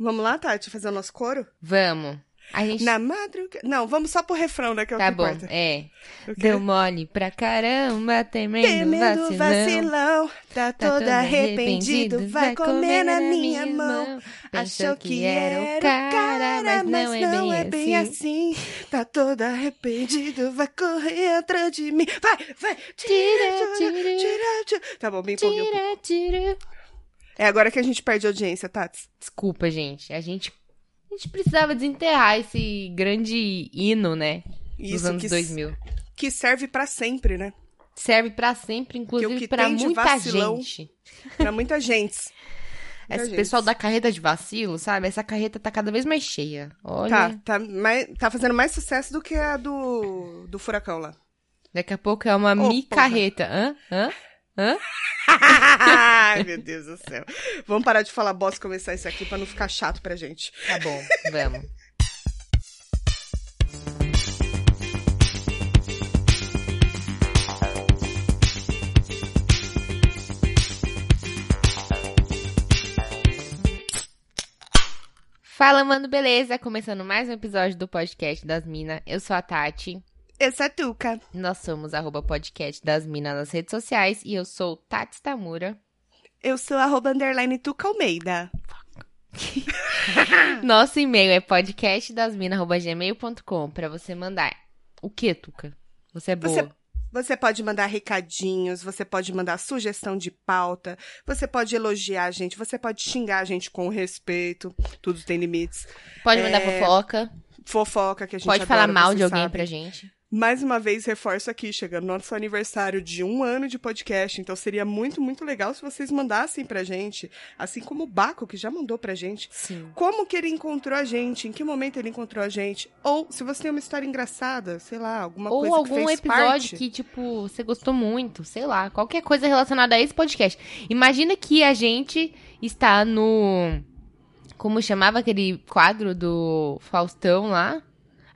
Vamos lá, Tati, fazer o nosso coro? Vamos. A gente... Na madrugada. Não, vamos só pro refrão, né? Que é o Tá que bom, importa. é. Deu mole pra caramba, temendo, Temendo vacilão. vacilão, tá, Tá todo arrependido, vai comer na minha mão. Achou que era o cara, mas não é bem assim. Tá todo arrependido, vai correr atrás de mim. Vai, vai, tira, Tira, tira, tira. tira. Tá bom, bem pouco. Tira, tira. É agora que a gente perde audiência, Tati. Desculpa, gente. A gente, a gente precisava desenterrar esse grande hino, né? Dos Isso anos que, 2000. que serve pra sempre, né? Serve pra sempre, inclusive de muita vacilão- gente. Pra muita gente. Esse gente. pessoal da carreta de vacilo, sabe? Essa carreta tá cada vez mais cheia. Olha. Tá, tá, mais, tá fazendo mais sucesso do que a do, do Furacão lá. Daqui a pouco é uma Ô, micarreta. Hã? Hã? Hã? Ai, meu Deus do céu. Vamos parar de falar bosta e começar isso aqui pra não ficar chato pra gente. Tá bom, vamos. Fala, mano, beleza? Começando mais um episódio do podcast das Minas. Eu sou a Tati. Essa é Tuca. Nós somos arroba podcast das Minas nas redes sociais e eu sou Tati Tamura. Eu sou arroba underline Tuca Almeida. Nosso e-mail é podcastdasmina.gmail.com pra você mandar. O que, Tuca? Você é boa. Você- Você pode mandar recadinhos, você pode mandar sugestão de pauta, você pode elogiar a gente, você pode xingar a gente com respeito, tudo tem limites. Pode mandar é, fofoca. Fofoca que a gente Pode falar adora, mal você de alguém sabe. pra gente. Mais uma vez, reforço aqui, chegando nosso aniversário de um ano de podcast, então seria muito, muito legal se vocês mandassem pra gente, assim como o Baco, que já mandou pra gente, Sim. como que ele encontrou a gente, em que momento ele encontrou a gente, ou se você tem uma história engraçada, sei lá, alguma Ou coisa algum que fez episódio parte. que, tipo, você gostou muito, sei lá, qualquer coisa relacionada a esse podcast. Imagina que a gente está no. Como chamava aquele quadro do Faustão lá?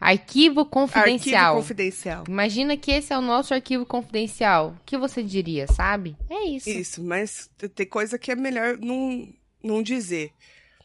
Arquivo confidencial. Arquivo confidencial. Imagina que esse é o nosso arquivo confidencial. O que você diria, sabe? É isso. Isso, mas tem coisa que é melhor não, não dizer.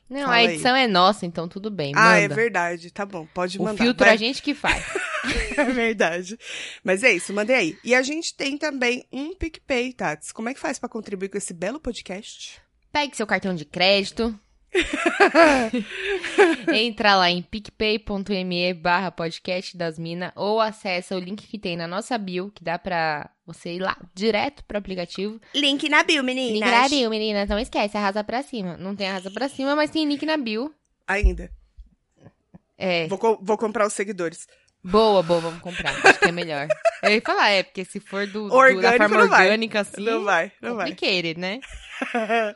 Não, Fala a aí. edição é nossa, então tudo bem. Ah, é manda. verdade, tá bom, pode O mandar. filtro Vai- a gente que faz. É verdade. Mas é isso, mandei aí. E a gente tem também um PicPay, Tats. Como é que faz pra contribuir com esse belo podcast? Pegue seu cartão de crédito. Entra lá em picpay.me barra podcast das minas ou acessa o link que tem na nossa bio, que dá pra você ir lá direto pro aplicativo. Link na bio, Link meninas. na bio, meninas. Não esquece, arrasa pra cima. Não tem arrasa pra cima, mas tem link na bio. Ainda. É, Vou, co- vou comprar os seguidores. boa, boa, vamos comprar. Acho que é melhor. Eu ia falar, é, porque se for do, do- da forma não vai. orgânica assim, não vai, não vai. complicated, né?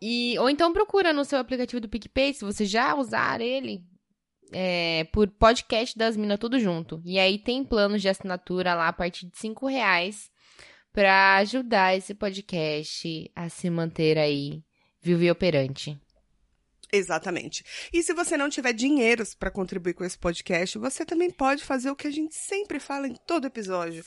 E, ou então procura no seu aplicativo do PicPay, se você já usar ele, é, por podcast das minas tudo junto. E aí tem planos de assinatura lá a partir de 5 reais pra ajudar esse podcast a se manter aí vivo e operante. Exatamente. E se você não tiver dinheiros pra contribuir com esse podcast, você também pode fazer o que a gente sempre fala em todo episódio.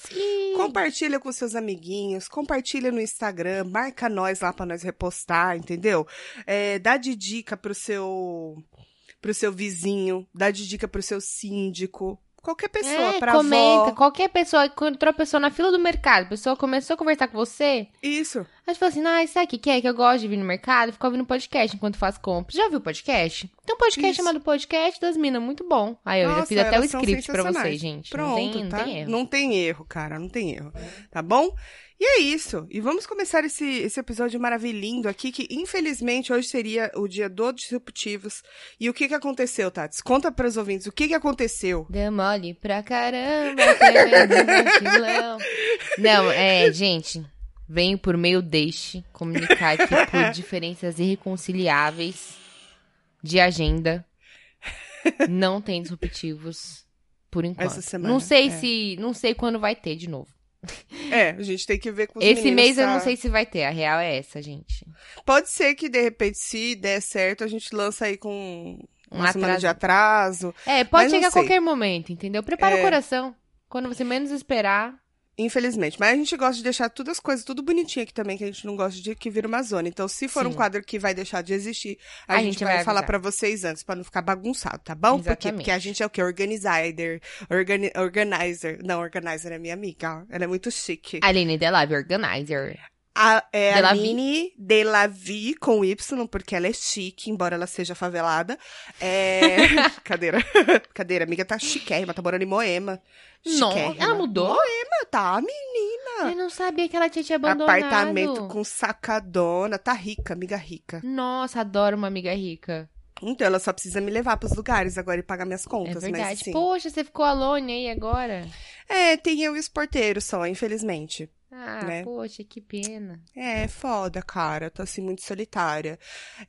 Compartilha com seus amiguinhos, compartilha no Instagram, marca nós lá pra nós repostar, entendeu? É, dá de dica pro seu pro seu vizinho, dá de dica pro seu síndico, qualquer pessoa, é, pra comenta. avó. Qualquer pessoa, encontrou a pessoa na fila do mercado, a pessoa começou a conversar com você, Isso. Aí você falou assim, ah, sabe o que, que é? Que eu gosto de vir no mercado e ficar ouvindo podcast enquanto faço compras. Já ouviu podcast? Tem um podcast Isso. chamado Podcast das Minas, muito bom. Aí eu já Nossa, fiz até o script pra vocês, gente. Pronto, não tem, tá? não tem erro. Não tem erro, cara, não tem erro. Tá bom? E é isso. E vamos começar esse, esse episódio maravilhindo aqui, que infelizmente hoje seria o dia do Disruptivos. E o que que aconteceu, Tats? Conta para os ouvintes o que que aconteceu. Deu mole pra caramba, tremendo. Não, é, gente, venho por meio deste comunicar que por diferenças irreconciliáveis de agenda, não tem disruptivos por enquanto. Essa semana, não sei é. se, não sei quando vai ter de novo. É, a gente tem que ver com os Esse meninos mês eu pra- não sei se vai ter, a real é essa, gente. Pode ser que, de repente, se der certo, a gente lança aí com Um uma semana atraso. de atraso. É, pode chegar a qualquer momento, entendeu? Prepara É. o coração. Quando você menos esperar, Infelizmente. Mas a gente gosta de deixar todas as coisas tudo bonitinho aqui também, que a gente não gosta de que vira uma zona. Então, se for um Sim. quadro que vai deixar de existir, a, A gente, gente vai, vai falar pra vocês antes, pra não ficar bagunçado, tá bom? Por quê? Exatamente. Porque a gente é o quê? Organizer. Organi organizer. Não, organizer é minha amiga. ó. Ela é muito chique. Aline The Live Organizer. A, é a Delavie. Mini Delavie com Y, porque ela é chique, embora ela seja favelada. É... Cadeira. Cadeira, amiga, tá chiquérrima, tá morando em Moema. Chiquérrima. ela mudou? Moema, tá, menina. Eu não sabia que ela tinha te abandonado. Apartamento com sacadona, tá rica, amiga rica. Nossa, adoro uma amiga rica. Então ela só precisa me levar pros lugares agora e pagar minhas É contas, mas verdade. sim. Poxa, você ficou alone aí agora? É, tem eu e os porteiros só, infelizmente. Ah, Né? poxa, que pena. É, foda, cara. Eu tô assim muito solitária.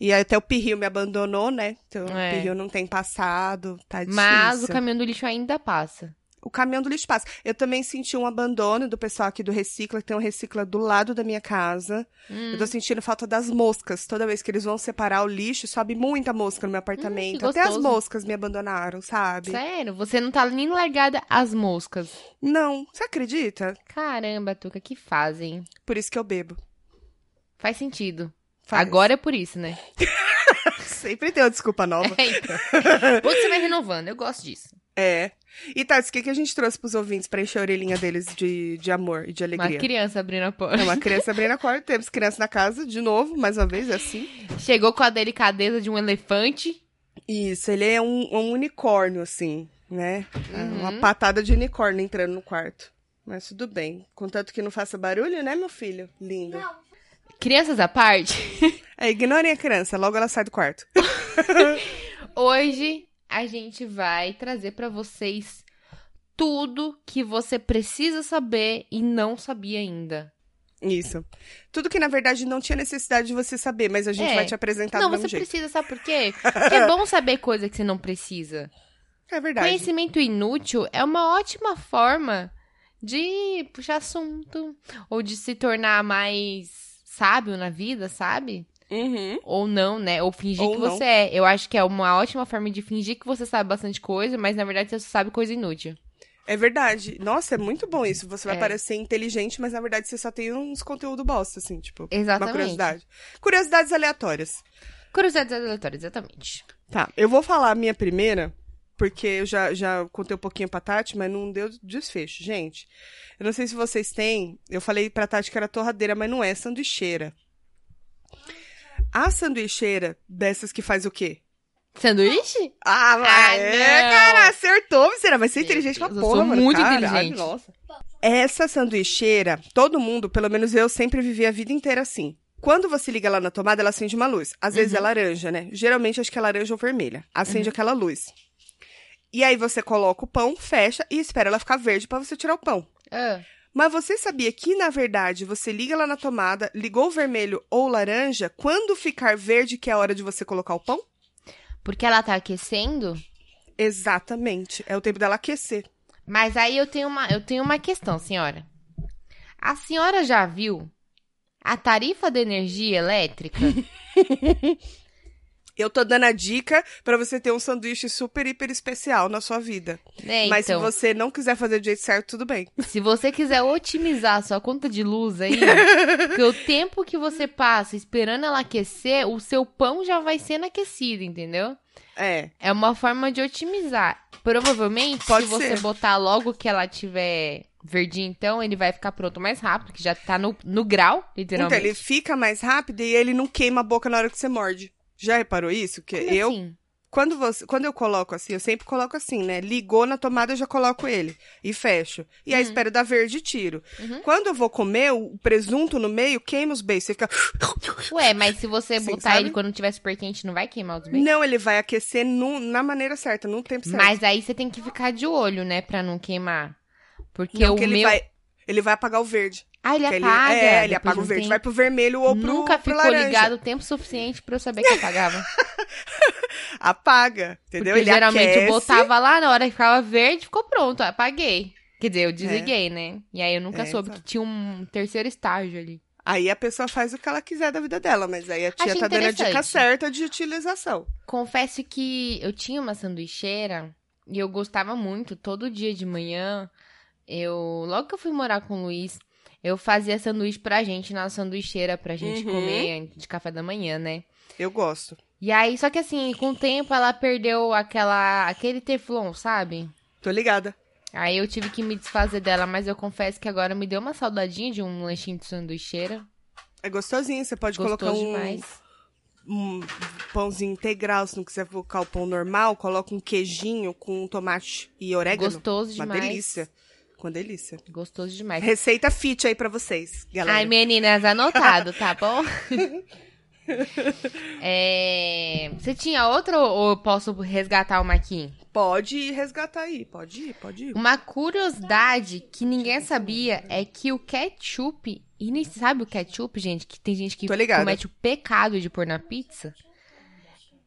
E até o Pirril me abandonou, né? Então É. o Pirril não tem passado, tá difícil. Mas o caminhão do lixo ainda passa. O caminhão do lixo passa. Eu também senti um abandono do pessoal aqui do Recicla, que tem um Recicla do lado da minha casa. Hum. Eu tô sentindo falta das moscas. Toda vez que eles vão separar o lixo, sobe muita mosca no meu apartamento. que Até as moscas me abandonaram, sabe? Sério? Você não tá nem largada as moscas. Não, você acredita? Caramba, Tuca, que fazem. Por isso que eu bebo. Faz sentido. Faz. Agora é por isso, né? Sempre tem uma desculpa nova. É, então. Você vai renovando, eu gosto disso. É. E Tati, o que, que a gente trouxe pros ouvintes pra encher a orelhinha deles de, de amor e de Uma alegria? criança abrindo a porta. É uma criança abrindo a porta, temos criança na casa, de novo, mais uma vez, é assim. Chegou com a delicadeza de um elefante. Isso, ele é um, um unicórnio, assim, né? É Uhum. Uma patada de unicórnio entrando no quarto. Mas tudo bem. Contanto que não faça barulho, né, meu filho? Lindo. Crianças à parte, É, ignorem a criança, logo ela sai do quarto. hoje a gente vai trazer pra vocês tudo que você precisa saber e não sabia ainda. Isso. Tudo que, na verdade, não tinha necessidade de você saber, mas a gente É. vai te apresentar não, do mesmo você jeito. precisa, sabe por quê? Porque é bom saber coisa que você não precisa. É verdade. Conhecimento inútil é uma ótima forma de puxar assunto ou de se tornar mais sábio na vida, sabe? Uhum. Ou não, né? Ou fingir Ou que não. você é. Eu acho que é uma ótima forma de fingir que você sabe bastante coisa, mas na verdade você só sabe coisa inútil. É verdade. Nossa, é muito bom isso. Você vai É. parecer inteligente, mas na verdade você só tem uns conteúdo bosta, assim, tipo. Exatamente. Uma curiosidade. Curiosidades aleatórias. Curiosidades aleatórias, exatamente. Tá, eu vou falar a minha primeira, porque eu já, já contei um pouquinho pra Tati, mas não deu desfecho. Gente, eu não sei se vocês têm. Eu falei pra Tati que era torradeira, mas não é, é sanduicheira. A sanduicheira dessas que faz o quê? Sanduíche? Ah, Ah, é, não. cara, acertou, você vai ser Meu inteligente pra Deus, eu porra, sou mano. muito Caralho, inteligente. Nossa. Essa sanduicheira, todo mundo, pelo menos eu, sempre vivi a vida inteira assim. Quando você liga ela na tomada, ela acende uma luz. Às vezes Uhum. é laranja, né? Geralmente acho que é laranja ou vermelha. Acende aquela luz. E aí você coloca o pão, fecha e espera ela ficar verde pra você tirar o pão. Ah, Mas você sabia que, na verdade, você liga ela na tomada, ligou vermelho ou laranja, quando ficar verde que é a hora de você colocar o pão? porque ela tá aquecendo? Exatamente. É o tempo dela aquecer. Mas aí eu tenho uma, eu tenho uma questão, senhora. A senhora já viu a tarifa de energia elétrica? Eu tô dando a dica pra você ter um sanduíche super, hiper especial na sua vida. né? Mas então, se você não quiser fazer do jeito certo, tudo bem. se você quiser otimizar a sua conta de luz aí, porque o tempo que você passa esperando ela aquecer, o seu pão já vai sendo aquecido, entendeu? É. É uma forma de otimizar. Provavelmente, Pode se você ser. botar logo que ela tiver verdinha, então, ele vai ficar pronto mais rápido, que já tá no, no grau, Então, literalmente. ele fica mais rápido e ele não queima a boca na hora que você morde. Já reparou isso? Que Como eu, assim? quando você, quando eu coloco assim, eu sempre coloco assim, né? Ligou na tomada, eu já coloco ele e fecho. E aí espero dar verde e tiro. Uhum. Quando eu vou comer, o presunto no meio queima os beijos. Você fica. Ué, mas se você Sim, botar sabe? ele quando tiver super quente, não vai queimar os beijos? Não, ele vai aquecer no- na maneira certa, no tempo certo. Mas aí você tem que ficar de olho, né, pra não queimar. Porque Não, o que ele meu... vai. Ele vai apagar o verde. Ah, ele apaga. é, ele apaga o verde. Vai pro vermelho ou pro, Nunca pro ficou laranja. ligado o tempo suficiente pra eu saber que apagava. Apaga, entendeu? Porque ele geralmente aquece. eu botava lá, na hora que ficava verde, ficou pronto, ó, apaguei. Quer dizer, eu desliguei, né? E aí eu nunca É, soube exato. que tinha um terceiro estágio ali. Aí a pessoa faz o que ela quiser da vida dela, mas aí a tia Achei tá dando a dica certa de utilização. Confesso que eu tinha uma sanduicheira e eu gostava muito, todo dia de manhã, eu. Logo que eu fui morar com o Luiz, eu fazia sanduíche pra gente na sanduicheira pra gente Uhum. comer de café da manhã, né? Eu gosto. E aí, só que assim, com o tempo ela perdeu aquela. aquele teflon, sabe? Tô ligada. Aí eu tive que me desfazer dela, mas eu confesso que agora me deu uma saudadinha de um lanchinho de sanduicheira. É gostosinho. Você pode Gostoso colocar um, demais. um pãozinho integral. Se não quiser colocar o pão normal, coloca um queijinho com tomate e orégano. Gostoso Uma demais. delícia. Com delícia. Gostoso demais. Receita fit aí pra vocês, galera. Ai, meninas, anotado, tá bom? É, Você tinha outra ou posso resgatar uma aqui? Pode ir resgatar aí. Pode ir, pode ir. Uma curiosidade que ninguém sabia é que o ketchup. E nem sabe o ketchup, gente? Que tem gente que comete o pecado de pôr na pizza.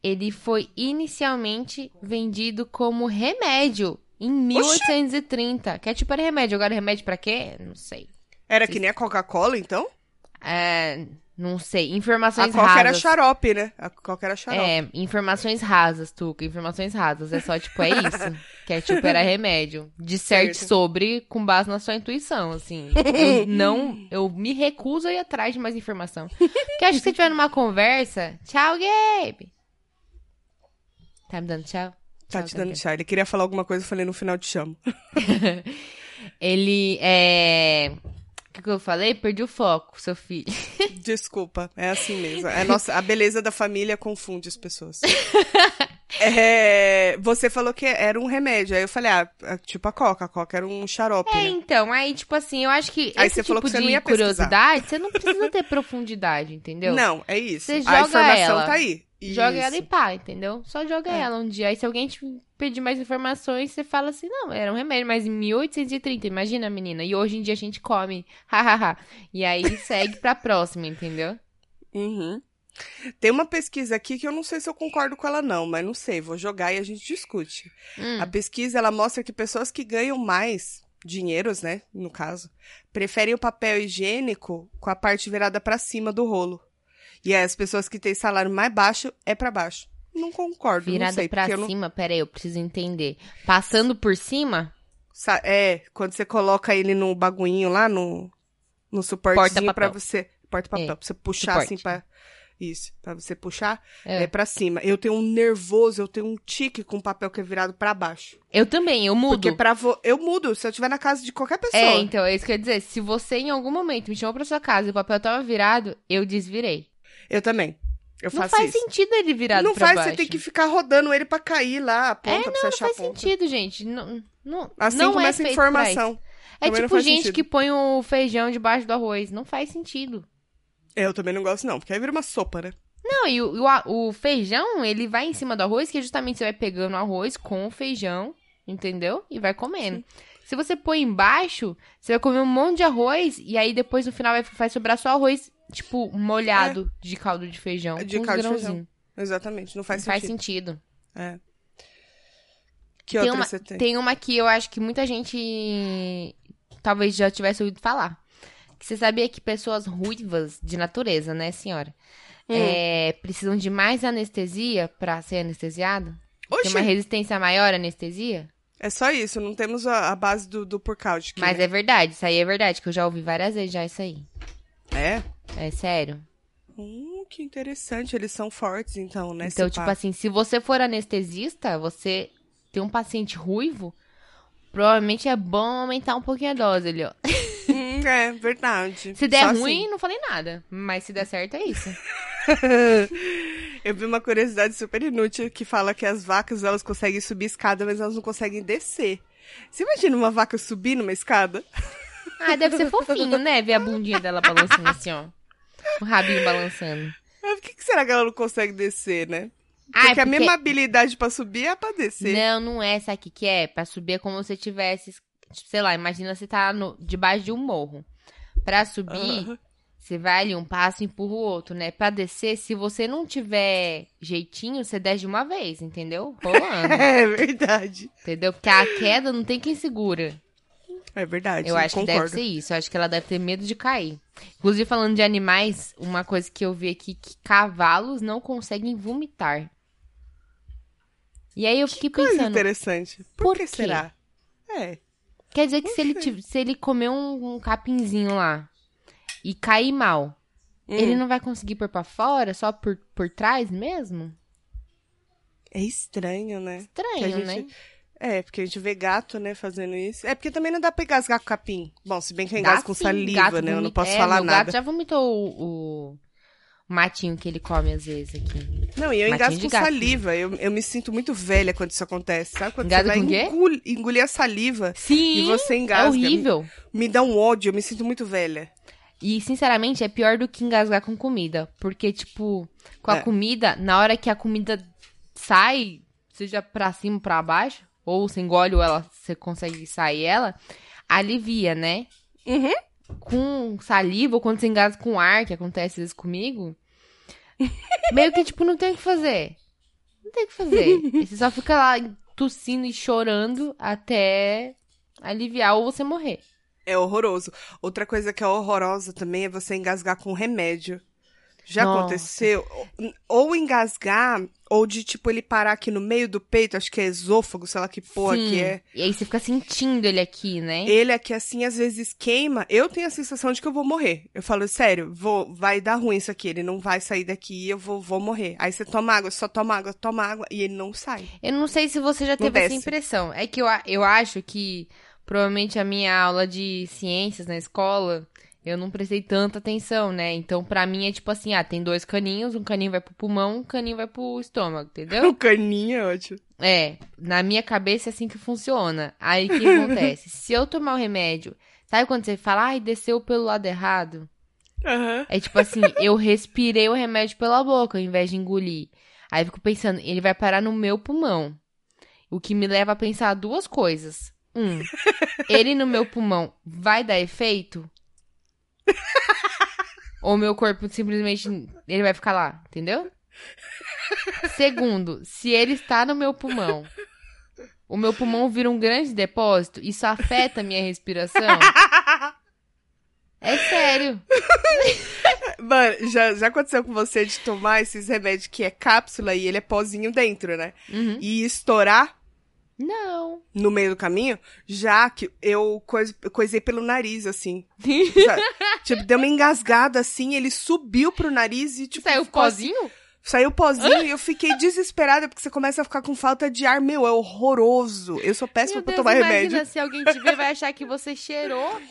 Ele foi inicialmente vendido como remédio em 1830. Ketchup era remédio, agora remédio pra quê? Não sei. Era que nem a Coca-Cola, então? É, não sei. A Informações Coca era rasas. xarope, né? A Coca era xarope. É, informações rasas, Tuca. Informações rasas. É só, tipo, é isso. Ketchup era remédio. Disserte Certo. sobre com base na sua intuição, assim. Eu não... Eu me recuso a ir atrás de mais informação. Porque acho que se tiver numa conversa... Tchau, Gabe! Tá me dando tchau? Tá te dando Gabe. chá. Ele queria falar alguma coisa, eu falei no final te chamo. Ele é... O que, que eu falei? Perdi o foco, seu filho. Desculpa, é assim mesmo. É nossa, a beleza da família confunde as pessoas. É, você falou que era um remédio. Aí eu falei, ah, tipo a Coca. A Coca era um xarope, É, né? então, aí, tipo assim, eu acho que Aí esse você falou tipo que você não de ia pesquisar. curiosidade, você não precisa ter profundidade, entendeu? Não, é isso. Você a joga informação ela. tá aí. Joga Isso. ela e pá, entendeu? Só joga É. ela um dia. Aí se alguém te pedir mais informações, você fala assim, não, era um remédio, mas em 1830, imagina, menina. E hoje em dia a gente come, hahaha. e aí segue pra próxima, entendeu? Uhum. Tem uma pesquisa aqui que eu não sei se eu concordo com ela, não, mas não sei, vou jogar e a gente discute. Hum, A pesquisa ela mostra que pessoas que ganham mais dinheiros, né, no caso, preferem o papel higiênico com a parte virada pra cima do rolo. E as pessoas que têm salário mais baixo é pra baixo. Não concordo, não virada sei, pra não... cima, pera aí, eu preciso entender. Passando por cima, É, quando você coloca ele no baguinho lá, no, no suportezinho pra você... Porta-papel, É, pra você puxar suporte. assim pra... Isso, pra você puxar, É. é. pra cima. Eu tenho um nervoso, eu tenho um tique com papel que é virado pra baixo. eu também, eu mudo. Porque pra vo... eu mudo, se eu estiver na casa de qualquer pessoa. É, então, é isso que eu ia dizer. Se você em algum momento me chamou pra sua casa e o papel tava virado, eu desvirei. Eu também. Eu não faz isso. sentido ele virado não pra faz, baixo. você tem que ficar rodando ele pra cair lá, a ponta, É, pra você não, não achar faz a ponta. sentido, gente. Não, não, Assim não começa é a informação. É Também não tipo faz gente sentido. que põe o feijão debaixo do arroz. Não faz sentido. Eu também não gosto, não, porque aí vira uma sopa, né? Não, e o, o, o feijão, ele vai em cima do arroz, que é justamente você vai pegando o arroz com o feijão, entendeu? E vai comendo. Se você põe embaixo, você vai comer um monte de arroz, e aí depois no final vai, vai sobrar só arroz, tipo, molhado de caldo de feijão. É. De caldo de feijão. Exatamente, não faz Não faz sentido. sentido. É. Que Tem outra uma, você tem? tem uma que eu acho que muita gente talvez já tivesse ouvido falar. Você sabia que pessoas ruivas de natureza, né, senhora? Hum. É, precisam de mais anestesia pra ser anestesiado? Tem Oxi, uma resistência maior à anestesia? é só isso, não temos a, a base do, do Purcaut aqui, Mas né? é verdade, isso aí é verdade, que eu já ouvi várias vezes já isso aí. É? É sério. Hum, que interessante, eles são fortes, então, né? então, tipo pá. assim, se você for anestesista, você tem um paciente ruivo, provavelmente é bom aumentar um pouquinho a dose ali, ó. É, verdade. Se der Só assim. ruim, não falei nada. Mas se der certo, é isso. Eu vi uma curiosidade super inútil que fala que as vacas elas conseguem subir escada, mas elas não conseguem descer. Você imagina uma vaca subir numa escada? Ah, deve ser fofinho, né? Ver a bundinha dela balançando assim, ó. O rabinho balançando. Mas Por que, que será que ela não consegue descer, né? Ah, Porque, é a mesma habilidade pra subir é pra descer. Não, não é. O que que é? Pra subir é como se tivesse... Sei lá, imagina você tá no, debaixo de um morro. Pra subir, Aham. você vai ali um passo e empurra o outro, né? Pra descer, se você não tiver jeitinho, você desce de uma vez, entendeu? Rolando. É verdade. entendeu? Porque a queda não tem quem segura. É verdade. Eu acho que concordo. deve ser isso. Eu acho que ela deve ter medo de cair. Inclusive, falando de animais, uma coisa que eu vi aqui que cavalos não conseguem vomitar. E aí eu fiquei Coisa pensando, interessante. Por, por que quê? será? É. Quer dizer que se ele, se ele comer um, um capinzinho lá e cair mal, Hum. ele não vai conseguir pôr pra fora, só por, por trás mesmo? É estranho, né? Estranho, gente- né? É, porque a gente vê gato, né, fazendo isso. É porque também não dá pra engasgar com capim. Bom, se bem que eu engasgo com saliva, né? Eu não posso é, falar nada. gato já vomitou o, o matinho que ele come às vezes aqui. Não, e eu engasgo com gato. saliva. Eu, eu me sinto muito velha quando isso acontece, sabe? Quando Engasga você vai engol- engolir a saliva Sim, e você é engasga. horrível. Me dá um ódio, eu me sinto muito velha. E, sinceramente, é pior do que engasgar com comida. Porque, tipo, com a É. comida, na hora que a comida sai, seja pra cima ou pra baixo, ou você engole ou ela, você consegue sair ela, alivia, né? Uhum. Com saliva, ou quando você engasga com ar, que acontece às vezes comigo, meio que, tipo, não tem o que fazer. Não tem o que fazer. Você só fica lá tossindo e chorando até aliviar ou você morrer. É horroroso. Outra coisa que é horrorosa também é você engasgar com remédio. Já Nossa. aconteceu? Ou engasgar, ou de, tipo, ele parar aqui no meio do peito, acho que é esôfago, sei lá que porra Sim. que é. E aí você fica sentindo ele aqui, né? Ele aqui, assim, às vezes queima. Eu tenho a sensação de que eu vou morrer. Eu falo, sério, vou, vai dar ruim isso aqui. Ele não vai sair daqui e eu vou, vou morrer. Aí você toma água, só toma água, toma água, e ele não sai. Eu não sei se você já Não teve essa desce. impressão. É que eu, eu acho que provavelmente a minha aula de ciências na escola, eu não prestei tanta atenção, né? Então, pra mim é tipo assim, ah, tem dois caninhos, um caninho vai pro pulmão, um caninho vai pro estômago, entendeu? O caninho é ótimo. É, na minha cabeça é assim que funciona. Aí o que acontece? Se eu tomar o remédio, sabe quando você fala, ai, desceu pelo lado errado? Aham. É tipo assim, eu respirei o remédio pela boca ao invés de engolir. Aí eu fico pensando, ele vai parar no meu pulmão. O que me leva a pensar duas coisas. Um, ele no meu pulmão vai dar efeito? Ou meu corpo simplesmente ele vai ficar lá, entendeu? Segundo, se ele está no meu pulmão, o meu pulmão vira um grande depósito, isso afeta a minha respiração? É sério. Mano, já, já aconteceu com você de tomar esses remédios que é cápsula e ele é pozinho dentro, né? Uhum. E estourar Não. no meio do caminho, já que eu cois- coisei pelo nariz, assim. Tipo, deu uma engasgada assim, ele subiu pro nariz e, tipo, Saiu assim- pozinho? Saiu pozinho e eu fiquei desesperada, porque você começa a ficar com falta de ar. Meu, é horroroso. Eu sou péssima Meu pra Deus, tomar imagina remédio. se alguém te ver vai achar que você cheirou.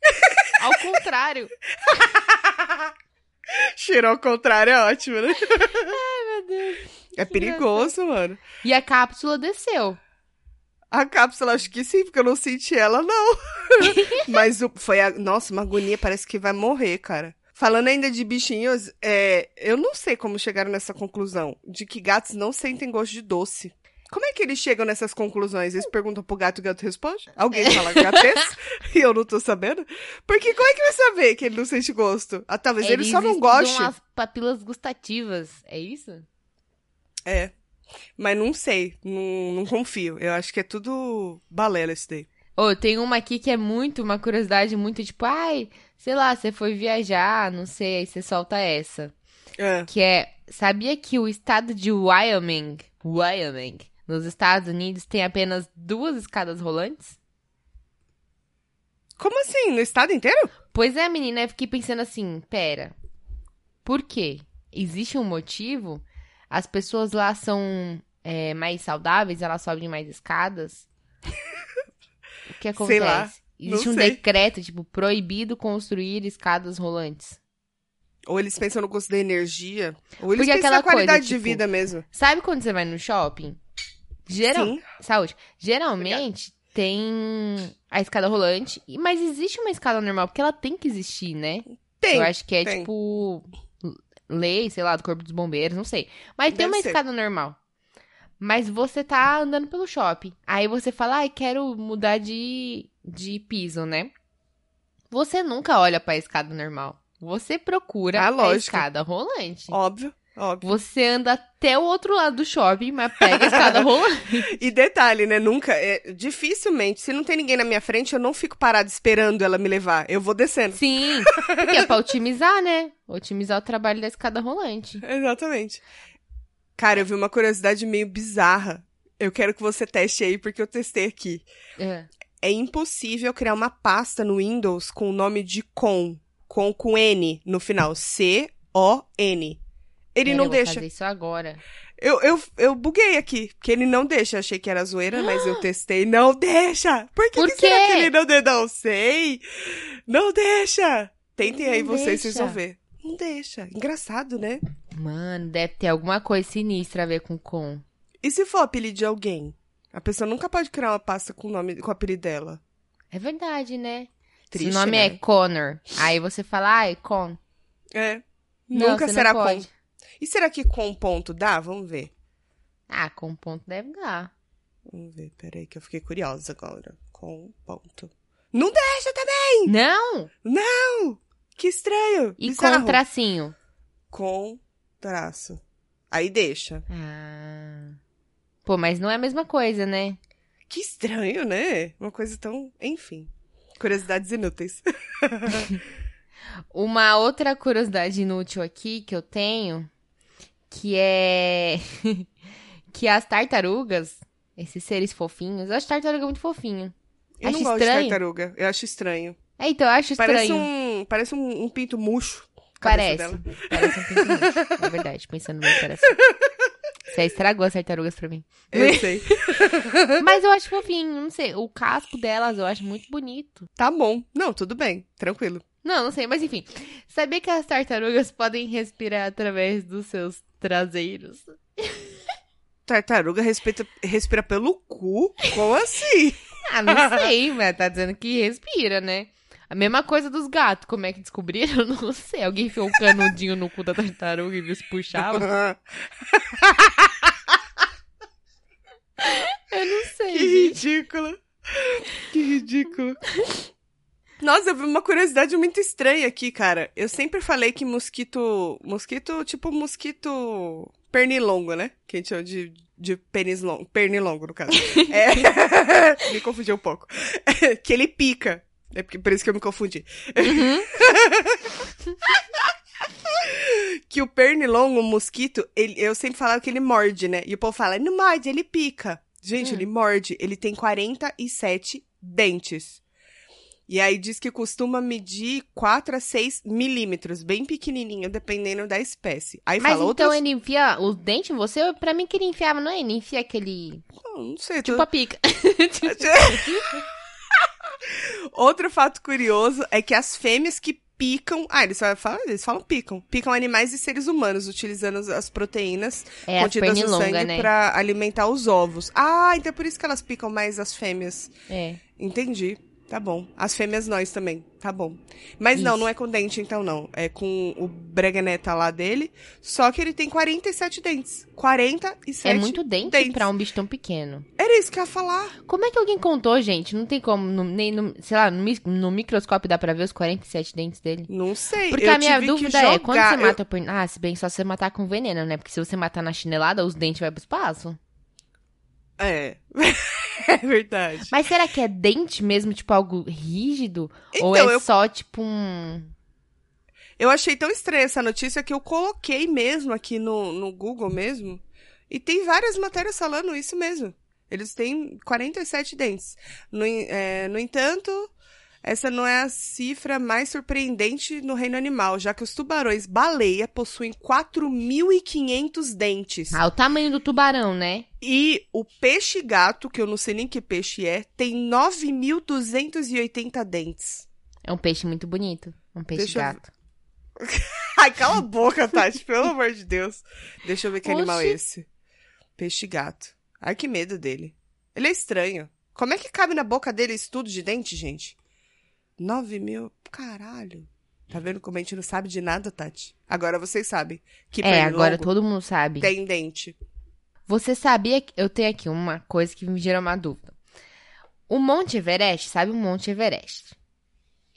Ao contrário. Cheirou ao contrário, é ótimo, né? Meu Deus. É perigoso, mano. E a cápsula desceu. A cápsula, acho que sim, porque eu não senti ela, não. Mas o- foi a. Nossa, uma agonia, parece que vai morrer, cara. Falando ainda de bichinhos, é, eu não sei como chegaram nessa conclusão de que gatos não sentem gosto de doce. Como é que eles chegam nessas conclusões? Eles perguntam pro gato e o gato responde? Alguém fala gatês? e eu não tô sabendo? Porque como é que vai saber que ele não sente gosto? Ah, talvez ele só não goste. as papilas gustativas. É isso? É. Mas não sei, não, não confio. Eu acho que é tudo balela esse daí. Ô, tem uma aqui que é muito, uma curiosidade muito tipo, ai, sei lá, você foi viajar, não sei, aí você solta essa. É. Que é, sabia que o estado de Wyoming, Wyoming, nos Estados Unidos tem apenas duas escadas rolantes? Como assim? No estado inteiro? Pois é, menina, eu fiquei pensando assim, pera, por quê? Existe um motivo? As pessoas lá são é, mais saudáveis, elas sobem mais escadas? o que acontece? Sei lá, Existe um sei. decreto, tipo, proibido construir escadas rolantes. Ou eles pensam no custo da energia, ou eles Porque pensam aquela na qualidade coisa, de tipo, vida mesmo. Sabe quando você vai no shopping? Geral... Sim. Saúde. Geralmente tem a escada rolante, mas existe uma escada normal, porque ela tem que existir, né? Tem. Eu acho que é tem. tipo lei, sei lá, do Corpo dos Bombeiros, não sei. Mas tem Deve uma ser. escada normal. Mas você tá andando pelo shopping. Aí você fala, ai, quero mudar de, de piso, né? Você nunca olha pra escada normal. Você procura Ah, a escada rolante. Óbvio, óbvio. Você anda até o outro lado do shopping, mas pega a escada rolante. E detalhe, né? Nunca, é, dificilmente, se não tem ninguém na minha frente, eu não fico parado esperando ela me levar. Eu vou descendo. Sim, porque é pra otimizar, né? Otimizar o trabalho da escada rolante. Exatamente. Cara, eu vi uma curiosidade meio bizarra. Eu quero que você teste aí, porque eu testei aqui. É. é impossível criar uma pasta no Windows com o nome de com, com com N no final, C O N. Ele Pera, não eu vou deixa. fazer isso agora. Eu, eu, eu buguei aqui, porque ele não deixa. Achei que era zoeira, mas eu testei. Não deixa! Por que, Por que será que ele não deixa? Não sei! Não deixa! Tentem aí Não vocês, vocês deixa. vão ver. Não deixa. Engraçado, né? Mano, deve ter alguma coisa sinistra a ver com com. E se for apelido de alguém? A pessoa nunca pode criar uma pasta com o nome, com o apelido dela. É verdade, né? Triste, Se o nome né? é Connor, aí você fala, ai, Con. É. Não, Nunca será não pode. E será que com ponto dá? Vamos ver. Ah, com ponto deve dar. Vamos ver, peraí, que eu fiquei curiosa agora. Com ponto. Não deixa também! Não! Não! Que estranho! E Bizarro. com tracinho. Com traço. Aí deixa. Ah. Pô, mas não é a mesma coisa, né? Que estranho, né? Uma coisa tão. Enfim. Curiosidades inúteis. Uma outra curiosidade inútil aqui que eu tenho, que é que as tartarugas, esses seres fofinhos, eu acho tartaruga muito fofinho. Eu Acho não gosto estranho. de tartaruga. Eu acho estranho. É, então eu acho estranho. Parece um. Parece um, um pinto murcho. Parece. Parece um pinto murcho. É verdade, pensando bem, parece. Você estragou as tartarugas pra mim. Eu sei. Mas eu acho fofinho, não sei. O casco delas eu acho muito bonito. Tá bom. Não, tudo bem. Tranquilo. Não, não sei, mas enfim. Sabia que as tartarugas podem respirar através dos seus traseiros? Tartaruga respeita, respira pelo cu? Como assim? Ah, não sei, mas tá dizendo que respira, né? A mesma coisa dos gatos. Como é que descobriram? Não sei. Alguém enfiou um canudinho no cu da tartaruga e viu se puxava? Eu não sei, que gente. ridículo. Que ridículo. Nossa, eu vi uma curiosidade muito estranha aqui, cara. Eu sempre falei que mosquito. Mosquito, tipo mosquito pernilongo, né? Que a gente chama de, de pênis longo. Pernilongo, no caso. É... me confundi um pouco. que ele pica. É porque- por isso que eu me confundi. que o pernilongo, o mosquito, ele, eu sempre falava que ele morde, né? E o povo fala, não morde, ele pica. Gente, Hum. ele morde. Ele tem 47 dentes. E aí diz que costuma medir 4 a 6 milímetros, bem pequenininho, dependendo da espécie. Aí Mas fala então outras... ele enfia os dentes em você? Pra mim que ele enfiava, não é? Ele enfia aquele... Não, não sei, Tipo tô- a pica. Outro fato curioso é que as fêmeas que picam. Ah, eles falam, eles falam picam. Picam animais e seres humanos, utilizando as- as proteínas É, as contidas no sangue né? pra alimentar os ovos. Ah, então é por isso que elas picam mais as fêmeas. É. Entendi. Tá bom. As fêmeas nós também. Tá bom. Mas não, Isso. não é com dente, então não. É com o breganeta lá dele. Só que ele tem 47 dentes. 47 É muito dente dentes. pra um bicho tão pequeno. Era isso que eu ia falar. Como é que alguém contou, gente? Não tem como, no- nem no, sei lá, no, no microscópio dá pra ver os 47 dentes dele? Não sei. Porque eu a minha dúvida é, quando você eu- mata por... Ah, se bem só se você matar com veneno, né? Porque se você matar na chinelada, os dentes vão pro espaço. É. é verdade. Mas será que é dente mesmo, tipo, algo rígido? Ou Então, é eu- só, tipo, um... Eu achei tão estranha essa notícia que eu coloquei mesmo aqui no, no Google mesmo. E tem várias matérias falando isso mesmo. Eles têm 47 dentes. No, é, no entanto, essa não é a cifra mais surpreendente no reino animal, já que os tubarões baleia possuem 4.500 dentes. Ah, o tamanho do tubarão, né? E o peixe gato, que eu não sei nem que peixe é, tem 9.280 dentes. É um peixe muito bonito. Um peixe Deixa eu gato. Ai, cala a boca, Tati, pelo amor de Deus. Deixa eu ver que animal é Oxi. esse. Peixe gato. Ai, que medo dele. Ele é estranho. Como é que cabe na boca dele isso tudo de dente, gente? Nove mil? Caralho. Tá vendo como a gente não sabe de nada, Tati? Agora vocês sabem. Que é, agora todo mundo sabe. tem dente. Você sabia que... Eu tenho aqui uma coisa que me gerou uma dúvida. O Monte Everest, sabe o Monte Everest?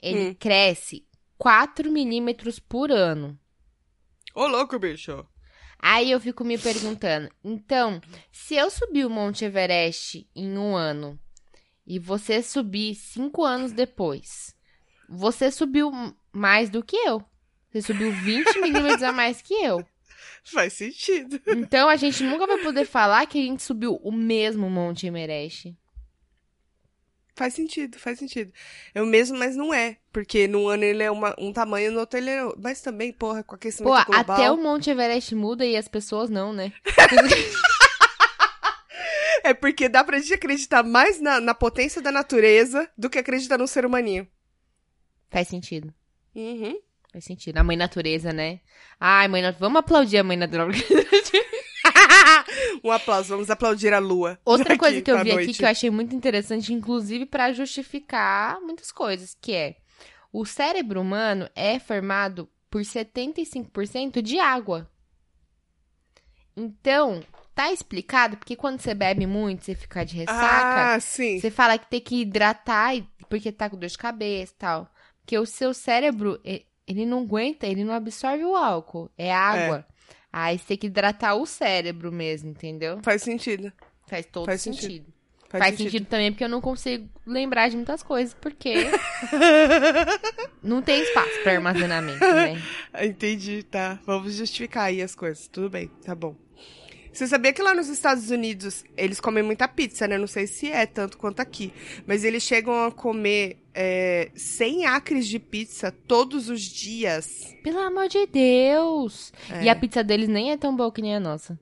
Ele Hum. cresce 4 milímetros por ano. Ô, louco, bicho. Aí eu fico me perguntando, então, se eu subir o Monte Everest em um ano e você subir cinco anos depois, você subiu mais do que eu. Você subiu 20 milímetros a mais que eu. Faz sentido. Então a gente nunca vai poder falar que a gente subiu o mesmo Monte Everest. Faz sentido, faz sentido. Eu mesmo, mas não é. Porque num ano ele é uma, um tamanho, no outro ele é. Mas também, porra, com aquecimento Pô, global. até o Monte Everest muda e as pessoas não, né? É porque dá pra gente acreditar mais na, na potência da natureza do que acreditar no ser humaninho. Faz sentido. Uhum. Faz sentido. A mãe natureza, né? Ai, mãe. Vamos aplaudir a mãe natureza. um aplauso, vamos aplaudir a lua. Outra aqui coisa que eu vi aqui noite. que eu achei muito interessante, inclusive pra justificar muitas coisas, que é o cérebro humano é formado por 75% de água. Então, tá explicado porque quando você bebe muito, você fica de ressaca, Ah, sim. você fala que tem que hidratar porque tá com dor de cabeça e tal. Porque o seu cérebro, ele não aguenta, ele não absorve o álcool, é água. Aí você tem que hidratar o cérebro mesmo, entendeu? Faz sentido. Faz todo Faz sentido. sentido. Faz, sentido. também porque eu não consigo lembrar de muitas coisas, porque não tem espaço para armazenamento, né? Entendi, tá. Vamos justificar aí as coisas. Tudo bem, tá bom. Você sabia que lá nos Estados Unidos eles comem muita pizza, né? Não sei se é tanto quanto aqui. Mas eles chegam a comer é, 100 acres de pizza todos os dias. Pelo amor de Deus! É. E a pizza deles nem é tão boa que nem a nossa.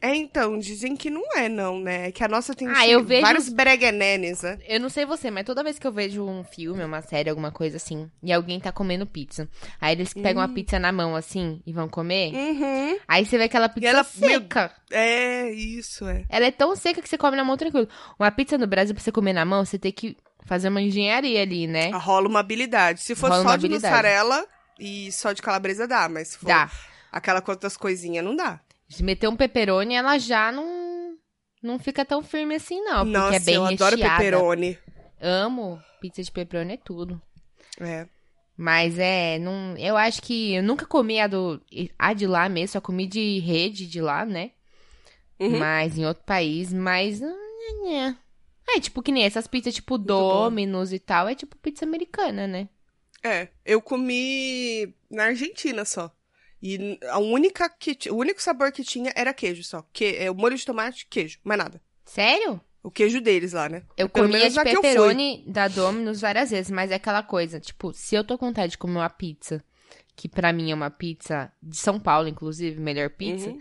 É, então, dizem que não é, não, né? É Que a nossa tem Ah, eu vejo- vários breguenenes, né? Eu não sei você, mas toda vez que eu vejo um filme, uma série, alguma coisa assim, e alguém tá comendo pizza, aí eles pegam a pizza na mão assim e vão comer, Uhum. aí você vê aquela pizza ela- meu- seca. É, isso, é. Ela é tão seca que você come na mão tranquilo. Uma pizza no Brasil, pra você comer na mão, você tem que fazer uma engenharia ali, né? Rola uma habilidade. Se for Rola só uma de mussarela e só de calabresa, dá. Mas se for Dá. aquela com outras coisinhas, não dá. Se meter um pepperoni, ela já não não fica tão firme assim, não. Porque Nossa, é bem eu adoro recheada. pepperoni. Amo. Pizza de pepperoni é tudo. É. Mas é, não, eu acho que eu nunca comi a, do, a de lá mesmo, só comi de rede de lá, né? Uhum. Mas em outro país, mas. hum, É, tipo que nem essas pizzas tipo. Domino's e tal, é tipo pizza americana, né? É, eu comi na Argentina só. E a única que o único sabor que tinha era queijo só. Que, é o molho de tomate, queijo, mais nada. Sério? O queijo deles lá, né? Eu Pelo comia de pepperoni da Domino's várias vezes, mas é aquela coisa, tipo, se eu tô com vontade de comer uma pizza, que pra mim é uma pizza de São Paulo, inclusive, melhor pizza, Uhum.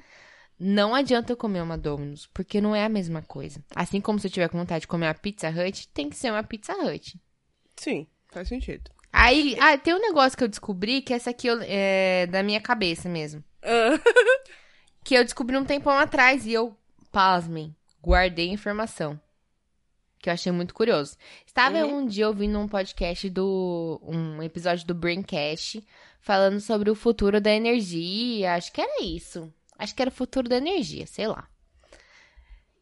não adianta eu comer uma Domino's, porque não é a mesma coisa. Assim como se eu tiver com vontade de comer uma Pizza Hut, tem que ser uma Pizza Hut. Sim, faz sentido. Aí, ah, tem um negócio que eu descobri, que essa aqui eu- é da minha cabeça mesmo. Ah, Que eu descobri um tempão atrás e eu, pasmem, guardei a informação. Que eu achei muito curioso. Estava Uhum. um dia ouvindo um podcast do. um episódio do Braincast falando sobre o futuro da energia. Acho que era isso. Acho que era o futuro da energia, sei lá.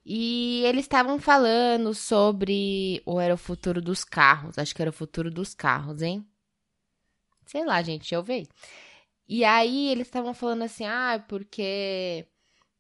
E eles estavam falando sobre. Ou era o futuro dos carros? Acho que era o futuro dos carros, hein? Sei lá, gente, eu ver. E aí eles estavam falando assim, ah, porque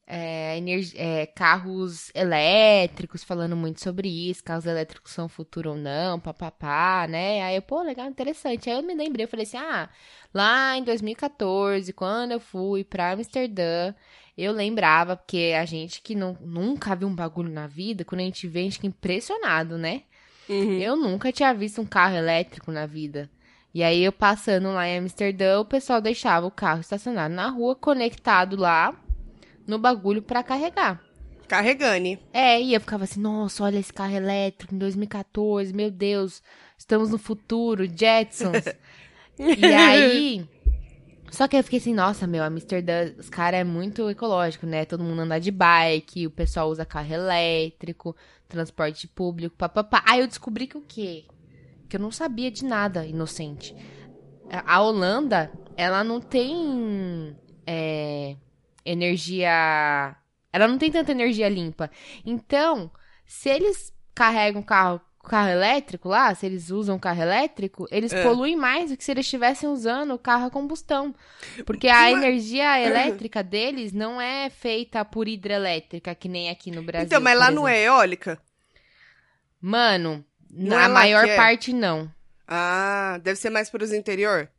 é, é, carros elétricos, falando muito sobre isso, carros elétricos são futuro ou não, papapá, né? Aí eu, pô, legal, interessante. Aí eu me lembrei, eu falei assim, ah, lá em 2014, quando eu fui pra Amsterdã, eu lembrava, porque a gente que não, nunca viu um bagulho na vida, quando a gente vê, a gente fica impressionado, né? uhum. Eu nunca tinha visto um carro elétrico na vida. E aí eu passando lá em Amsterdã, o pessoal deixava o carro estacionado na rua, conectado lá no bagulho pra carregar. Carregane. É, e eu ficava assim, nossa, olha esse carro elétrico em 2014, meu Deus, estamos no futuro, Jetsons. e aí, só que eu fiquei assim, nossa, meu, Amsterdã, os caras é muito ecológico, né? Todo mundo anda de bike, o pessoal usa carro elétrico, transporte público, papapá. Aí eu descobri que o quê? Que eu não sabia de nada, inocente. A Holanda, ela não tem é, energia. Ela não tem tanta energia limpa. Então, se eles carregam carro, carro elétrico lá, se eles usam carro elétrico, eles É. poluem mais do que se eles estivessem usando o carro a combustão. Porque a Mas- energia elétrica deles não é feita por hidrelétrica, que nem aqui no Brasil. então, mas lá não é eólica? Mano, Não na é maior é? parte não. Ah, deve ser mais pros interior?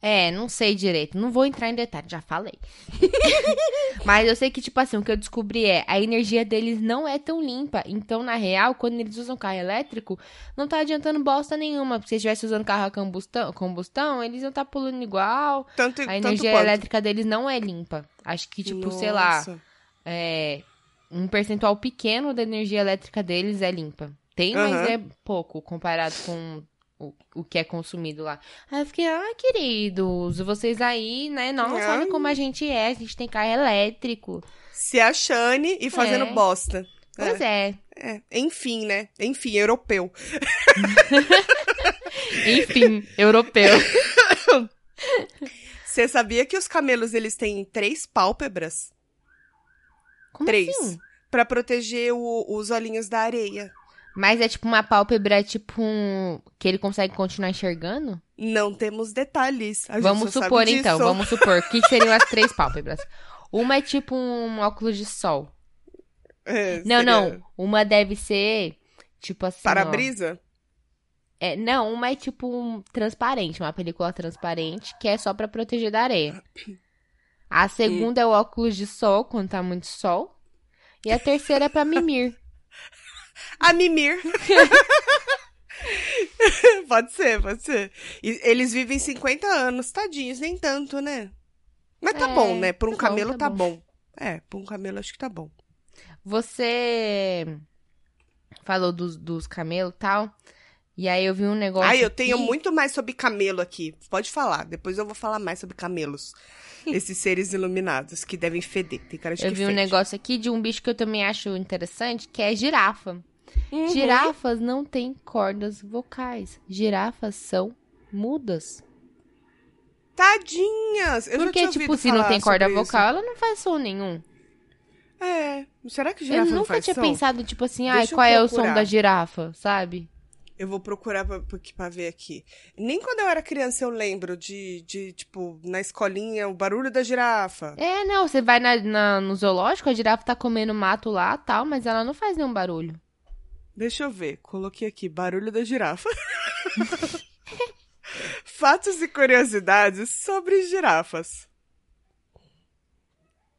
É, não sei direito. Não vou entrar em detalhe, já falei. Mas eu sei que, tipo assim, o que eu descobri é a energia deles não é tão limpa. Então, na real, quando eles usam carro elétrico, não tá adiantando bosta nenhuma. Porque se estivesse usando carro a combustão, combustão eles iam estar tá poluindo igual. Tanto, A tanto energia quanto. elétrica deles não é limpa. Acho que, tipo, sei lá, Nossa. é, um percentual pequeno da energia elétrica deles é limpa. Tem, mas Aham. é pouco comparado com o, o que é consumido lá. Aí eu fiquei, ah, queridos, vocês aí, né? Nossa, Ai. olha como a gente é, a gente tem carro elétrico. Se achando e fazendo É. bosta. Pois é. É. Enfim, né? Enfim, europeu. Enfim, europeu. Você sabia que os camelos eles têm três pálpebras Como Três. assim? Pra proteger o- os olhinhos da areia? Mas é tipo uma pálpebra, tipo um... que ele consegue continuar enxergando? Não temos detalhes. Vamos supor então, vamos supor. O que seriam as três pálpebras? Uma é tipo um óculos de sol. É, Não, seria não. Uma deve ser, tipo assim. Para-brisa? É, não, uma é tipo um transparente, uma película transparente, que é só pra proteger da areia. A segunda é o óculos de sol, quando tá muito sol. E a terceira é pra mimir. A mimir. pode ser, pode ser. E eles vivem 50 anos, tadinhos, nem tanto, né? Mas tá É, bom, né? Por um tá bom, camelo tá tá, bom. bom. É, por um camelo acho que tá bom. Você falou dos, dos camelos e tal. E aí eu vi um negócio. Ai, eu tenho aqui- muito mais sobre camelo aqui. Pode falar. Depois eu vou falar mais sobre camelos. Esses seres iluminados que devem feder. Tem cara de Eu vi um fede. negócio aqui de um bicho que eu também acho interessante, que é girafa. Uhum. Girafas não têm cordas vocais. Girafas são mudas. Tadinhas! Eu Porque, tipo, se não tem corda vocal, ela não faz som nenhum. isso. É. Será que Eu girafa não nunca faz tinha som? pensado, tipo assim, ai, eu qual é o som da girafa, sabe? Eu vou procurar pra ver aqui. Nem quando eu era criança eu lembro de, de, tipo, na escolinha, o barulho da girafa. É, não, você vai na, na- no zoológico, a girafa tá comendo mato lá tal, mas ela não faz nenhum barulho. Deixa eu ver. Coloquei aqui, barulho da girafa. Fatos e curiosidades sobre girafas.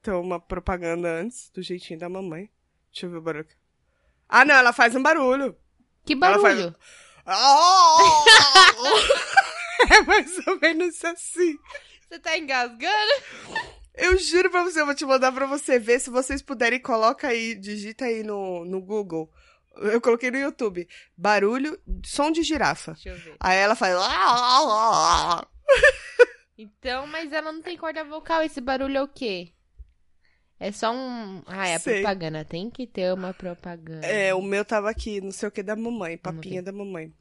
Então, uma propaganda antes, do jeitinho da mamãe. Deixa eu ver o barulho. Ah, não, ela faz um barulho. Que Ela faz- barulho? é mais ou menos assim. Você tá engasgando? Eu juro pra você, eu vou te mandar pra você ver. Se vocês puderem, coloca aí, digita aí no, no Google. Eu coloquei no YouTube. Barulho, som de girafa. Deixa eu ver. Aí ela faz. Então, mas ela não tem corda vocal, esse barulho é o quê? É só um... Ah, é a Sei. propaganda, tem que ter uma propaganda. É, o meu tava aqui, não sei o que da mamãe, papinha da mamãe.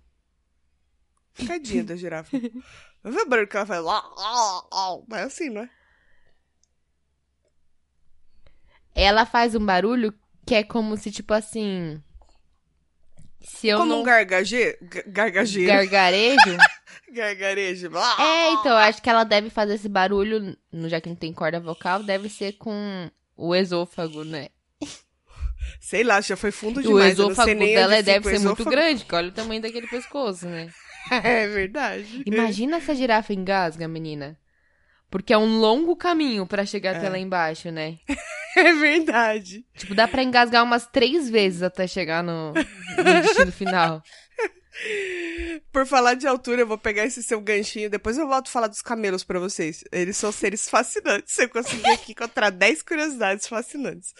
Tadinha da girafa. Vai ver o barulho que ela faz? É assim, não é? Ela faz um barulho que é como se, tipo assim... Se eu Como não um gargaje... gargajeiro. gargarejo... Gargarejo. É, então, eu acho que ela deve fazer esse barulho, já que não tem corda vocal, deve ser com o esôfago, né? Sei lá, já foi fundo o demais. eu não esôfago dela deve o ser muito grande, que olha o tamanho daquele pescoço, né? É verdade. Imagina se a girafa engasga, menina. Porque é um longo caminho pra chegar até É. lá embaixo, né? É verdade. Tipo, dá pra engasgar umas três vezes até chegar no, no destino final. Por falar de altura, eu vou pegar esse seu ganchinho. Depois eu volto a falar dos camelos pra vocês. Eles são seres fascinantes. Eu consegui aqui encontrar 10 curiosidades fascinantes.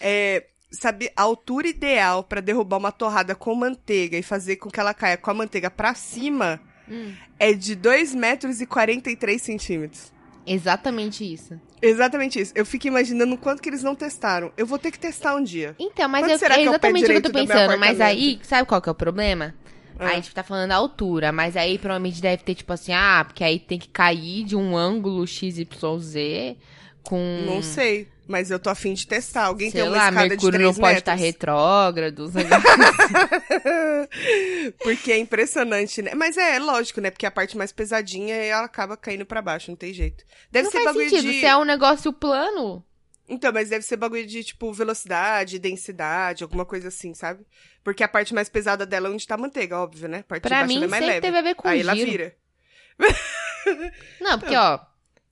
É, sabe, a altura ideal pra derrubar uma torrada com manteiga e fazer com que ela caia com a manteiga pra cima Hum, é de 2 metros e 43 centímetros. exatamente isso. Exatamente isso. Eu fico imaginando o quanto que eles não testaram. Eu vou ter que testar um dia. Então, mas Quanto eu, será é que é o pé exatamente o que eu tô pensando. Mas aí, sabe qual que é o problema? Ah. A gente tá falando a altura, mas aí provavelmente deve ter, tipo assim, ah, porque aí tem que cair de um ângulo XYZ com. Não sei. Mas eu tô afim de testar. Alguém Sei tem uma lá, escada Mercúrio de não 3 pode estar metros? retrógrado. Porque é impressionante, né? Mas é, lógico, né? Porque a parte mais pesadinha ela acaba caindo pra baixo, não tem jeito. Deve não ser faz sentido. de. Se é um negócio plano. Então, mas deve ser bagulho de, tipo, velocidade, densidade, alguma coisa assim, sabe? Porque a parte mais pesada dela é onde tá a manteiga, óbvio, né? A parte Pra de baixo mim, é mais sempre leve. teve a ver com Aí giro. ela vira. Não, porque, ó,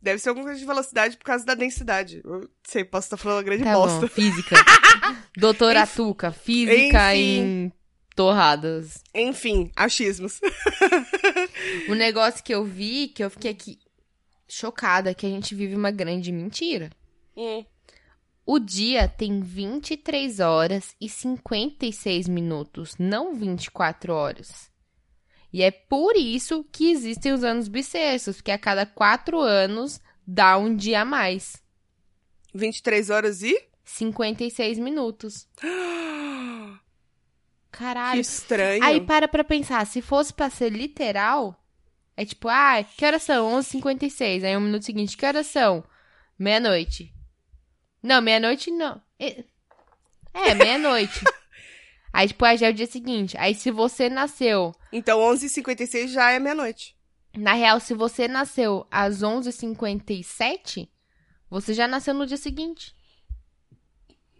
Deve ser alguma coisa de velocidade por causa da densidade. Eu sei, posso estar falando uma grande tá bosta. bom, física. Doutora Tuca, física Enfim. em torradas. Enfim, achismos. O negócio que eu vi, que eu fiquei aqui chocada, é que a gente vive uma grande mentira. Hum. O dia tem 23 horas e 56 minutos, não 24 horas. E é por isso que existem os anos bissextos, porque a cada quatro anos dá um dia a mais. 23 horas e. 56 minutos. Que Caralho. estranho. Aí para pra pensar, se fosse pra ser literal, é tipo, ah, que horas são? 11h56. Aí um minuto seguinte, que horas são? Meia-noite. Não, meia-noite não. É, é, meia-noite. Aí, tipo, aí já é o dia seguinte. Aí, se você nasceu... Então, 11h56 já é meia-noite. Na real, se você nasceu às 11h57, você já nasceu no dia seguinte.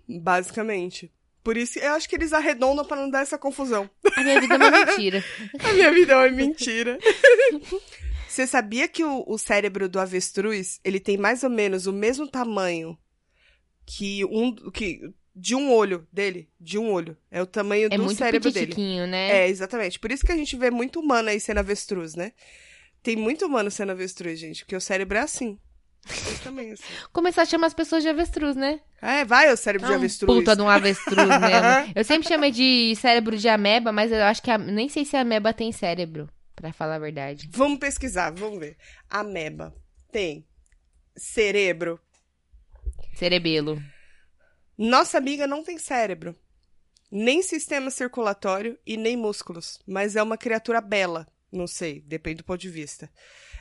Basicamente. Por isso, eu acho que eles arredondam pra não dar essa confusão. A minha vida é uma mentira. A minha vida é uma mentira. Você sabia que o, o cérebro do avestruz, ele tem mais ou menos o mesmo tamanho que um que de um olho dele, de um olho. É o tamanho É do muito cérebro dele. né? É, exatamente. Por isso que a gente vê muito humano aí sendo avestruz, né? Tem muito humano sendo avestruz, gente, porque o cérebro é assim. Eu também, assim. Começar a chamar as pessoas de avestruz, né? É, vai o cérebro de Ah, avestruz. Puta de um avestruz mesmo. Eu sempre chamei de cérebro de ameba, mas eu acho que a... nem sei se a ameba tem cérebro, pra falar a verdade. Vamos pesquisar, vamos ver. Ameba tem cerebro. Cerebelo. Nossa amiga não tem cérebro, nem sistema circulatório e nem músculos, mas é uma criatura bela, não sei, depende do ponto de vista.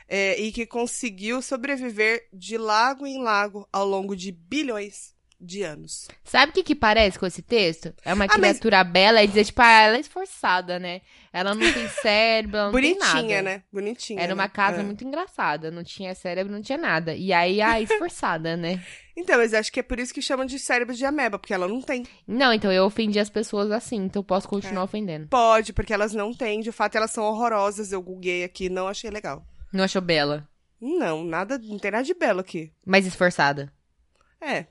É, e que conseguiu sobreviver de lago em lago ao longo de bilhões de anos. Sabe o que que parece com esse texto? É uma Ah, mas- criatura bela e dizer, tipo, ah, ela é esforçada, né? Ela não tem cérebro, ela não tem Bonitinha, nada. né? Bonitinha. Era uma né? casa É. muito engraçada, não tinha cérebro, não tinha nada. E aí, a esforçada, né? Então, mas acho que é por isso que chamam de cérebro de ameba, porque ela não tem. Não, então eu ofendi as pessoas assim, então eu posso É. continuar ofendendo. Pode, porque elas não têm. De fato, elas são horrorosas. Eu googlei aqui, não achei legal. Não achou bela, Não, nada, não tem nada de belo aqui. mas esforçada. É.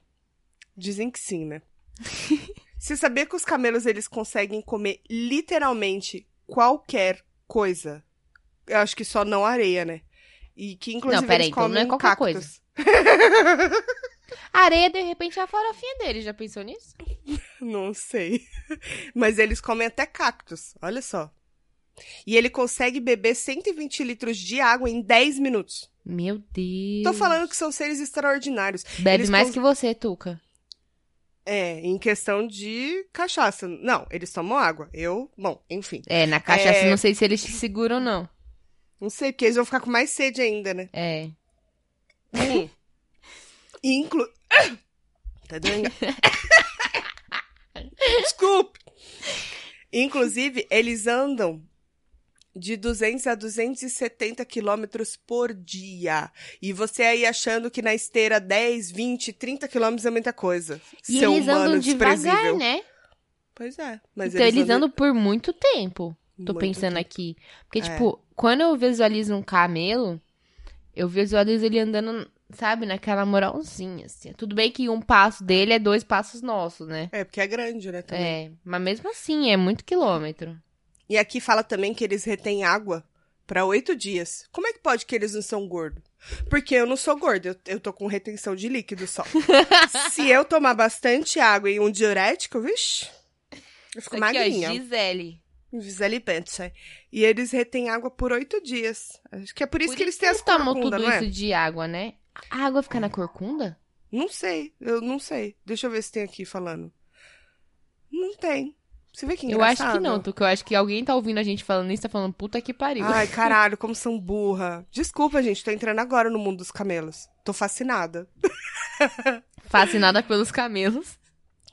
Dizem que sim, né? Você sabia que os camelos eles conseguem comer literalmente qualquer coisa? Eu acho que só não areia, né? E que inclusive Não, peraí, eles então não comem é qualquer cactos. A areia, de repente, é a farofinha dele, já pensou nisso? Não sei. Mas eles comem até cactos, olha só. E ele consegue beber 120 litros de água em 10 minutos. Meu Deus. Tô falando que são seres extraordinários. Bebe eles mais cons- que você, Tuca. É, em questão de cachaça. Não, eles tomam água. Eu, bom, enfim. É, na cachaça, É. não sei se eles te seguram ou não. Não sei, porque eles vão ficar com mais sede ainda, né? É. E inclu... Tá doendo? Desculpe. Inclusive, eles andam de 200 a 270 quilômetros por dia. E você aí achando que na esteira 10, 20, 30 quilômetros é muita coisa. E Seu eles andam devagar, né? Pois é. Mas então eles andam por muito tempo. Tô muito pensando tempo. aqui. Porque, É. tipo, quando eu visualizo um camelo, eu visualizo ele andando, sabe, naquela moralzinha, assim. Tudo bem que um passo dele é dois passos nossos, né? É, porque é grande, né? Também. É, mas mesmo assim, é muito quilômetro. E aqui fala também que eles retêm água pra oito dias. Como é que pode que eles não são gordos? Porque eu não sou gordo, eu, eu tô com retenção de líquido só. Se eu tomar bastante água e um diurético, vixi, eu fico Isso aqui, ó, magrinha. Gisele. Gisele Bündchen. E eles retêm água por oito dias. Acho que é por isso Por que eles têm as eles tomam corcunda, tudo não é? isso de água, né? A água fica na corcunda? Não sei, eu não sei. Deixa eu ver se tem aqui falando. Não tem. Você vê que Eu engraçado? acho que não, Tuca. Eu acho que alguém tá ouvindo a gente falando isso, tá falando, puta que pariu. Ai, caralho, como são burra. Desculpa, gente, tô entrando agora no mundo dos camelos. Tô fascinada. Fascinada pelos camelos.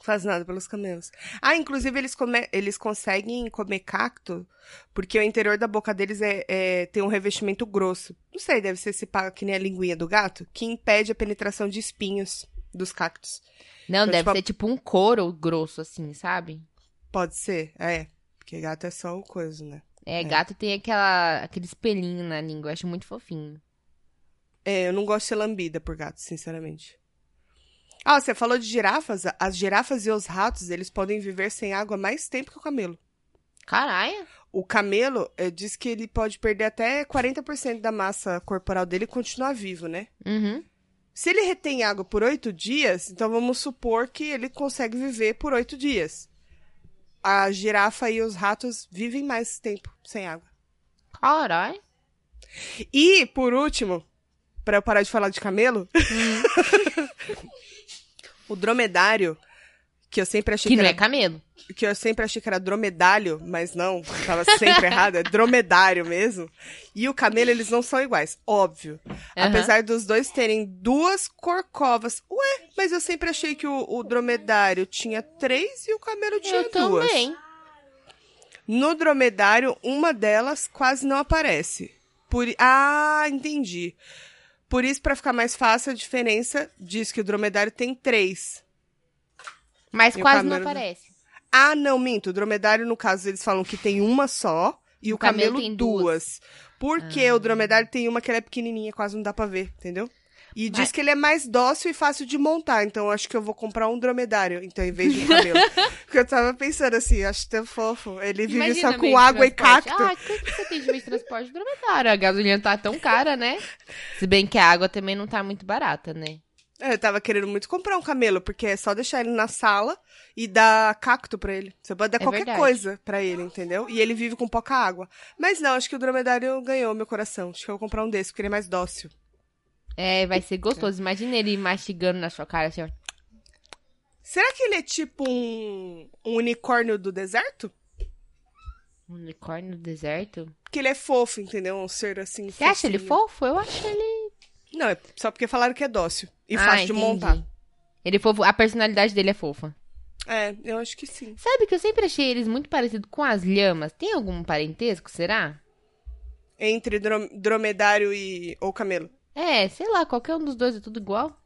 Fascinada pelos camelos. Ah, inclusive eles, come- eles conseguem comer cacto porque o interior da boca deles é, é- tem um revestimento grosso. Não sei, deve ser esse que nem a linguinha do gato, que impede a penetração de espinhos dos cactos. Não, Então, deve tipo, ser tipo um couro grosso, assim, sabe? Pode ser, é. Porque gato é só o coisa, né? É, gato tem aquela, aquele espelhinho na língua, eu acho muito fofinho. É, eu não gosto de ser lambida por gato, sinceramente. Ah, você falou de girafas? As girafas e os ratos, eles podem viver sem água mais tempo que o camelo. Caralho. O camelo é, diz que ele pode perder até 40% da massa corporal dele e continuar vivo, né? Uhum. Se ele retém água por oito dias, então vamos supor que ele consegue viver por oito dias. A girafa e os ratos vivem mais tempo sem água. Caralho. E, por último, para eu parar de falar de camelo, o dromedário, que eu sempre achei Que que, não é era, camelo. que eu sempre achei que era dromedário, mas não, tava sempre errado, é dromedário mesmo. E o camelo, eles não são iguais, óbvio. Aham. Apesar dos dois terem duas corcovas. Ué, mas eu sempre achei que o, o dromedário tinha três e o camelo tinha Eu duas. também. No dromedário, uma delas quase não aparece. Por... Ah, entendi. Por isso, para ficar mais fácil, a diferença diz que o dromedário tem três. Mas E quase não aparece. Ah, não, minto. O dromedário, no caso, eles falam que tem uma só e o, O camelo camelo, tem duas. duas. Porque o dromedário tem uma que ela é pequenininha, quase não dá pra ver, entendeu? E diz Mas- que ele é mais dócil e fácil de montar, então eu acho que eu vou comprar um dromedário, então, em vez de um camelo. Porque eu tava pensando assim, acho tão fofo. Ele vive Imagina só com água e cacto. Ah, o que que você tem de meio de transporte dromedário? A gasolina tá tão cara, né? Se bem que a água também não tá muito barata, né? É, Eu tava querendo muito comprar um camelo, porque é só deixar ele na sala e dar cacto pra ele. Você pode dar É qualquer verdade. coisa pra ele, entendeu? E ele vive com pouca água. Mas não, acho que o dromedário ganhou meu coração. Acho que eu vou comprar um desse, porque ele é mais dócil. É, vai ser gostoso. Imagina ele mastigando na sua cara assim, ó. Será que ele é tipo um, um unicórnio do deserto? Um unicórnio no deserto. Porque ele é fofo, entendeu? Um ser assim. Você acha ele fofinho. fofo? Eu acho ele. Não, é só porque falaram que é dócil. E Ah, fácil de entendi. montar. Ele é fofo. A personalidade dele é fofa. É, eu acho que sim. Sabe que eu sempre achei eles muito parecidos com as lhamas? Tem algum parentesco, será? Entre dro- dromedário e. ou camelo. É, sei lá, qualquer um dos dois é tudo igual.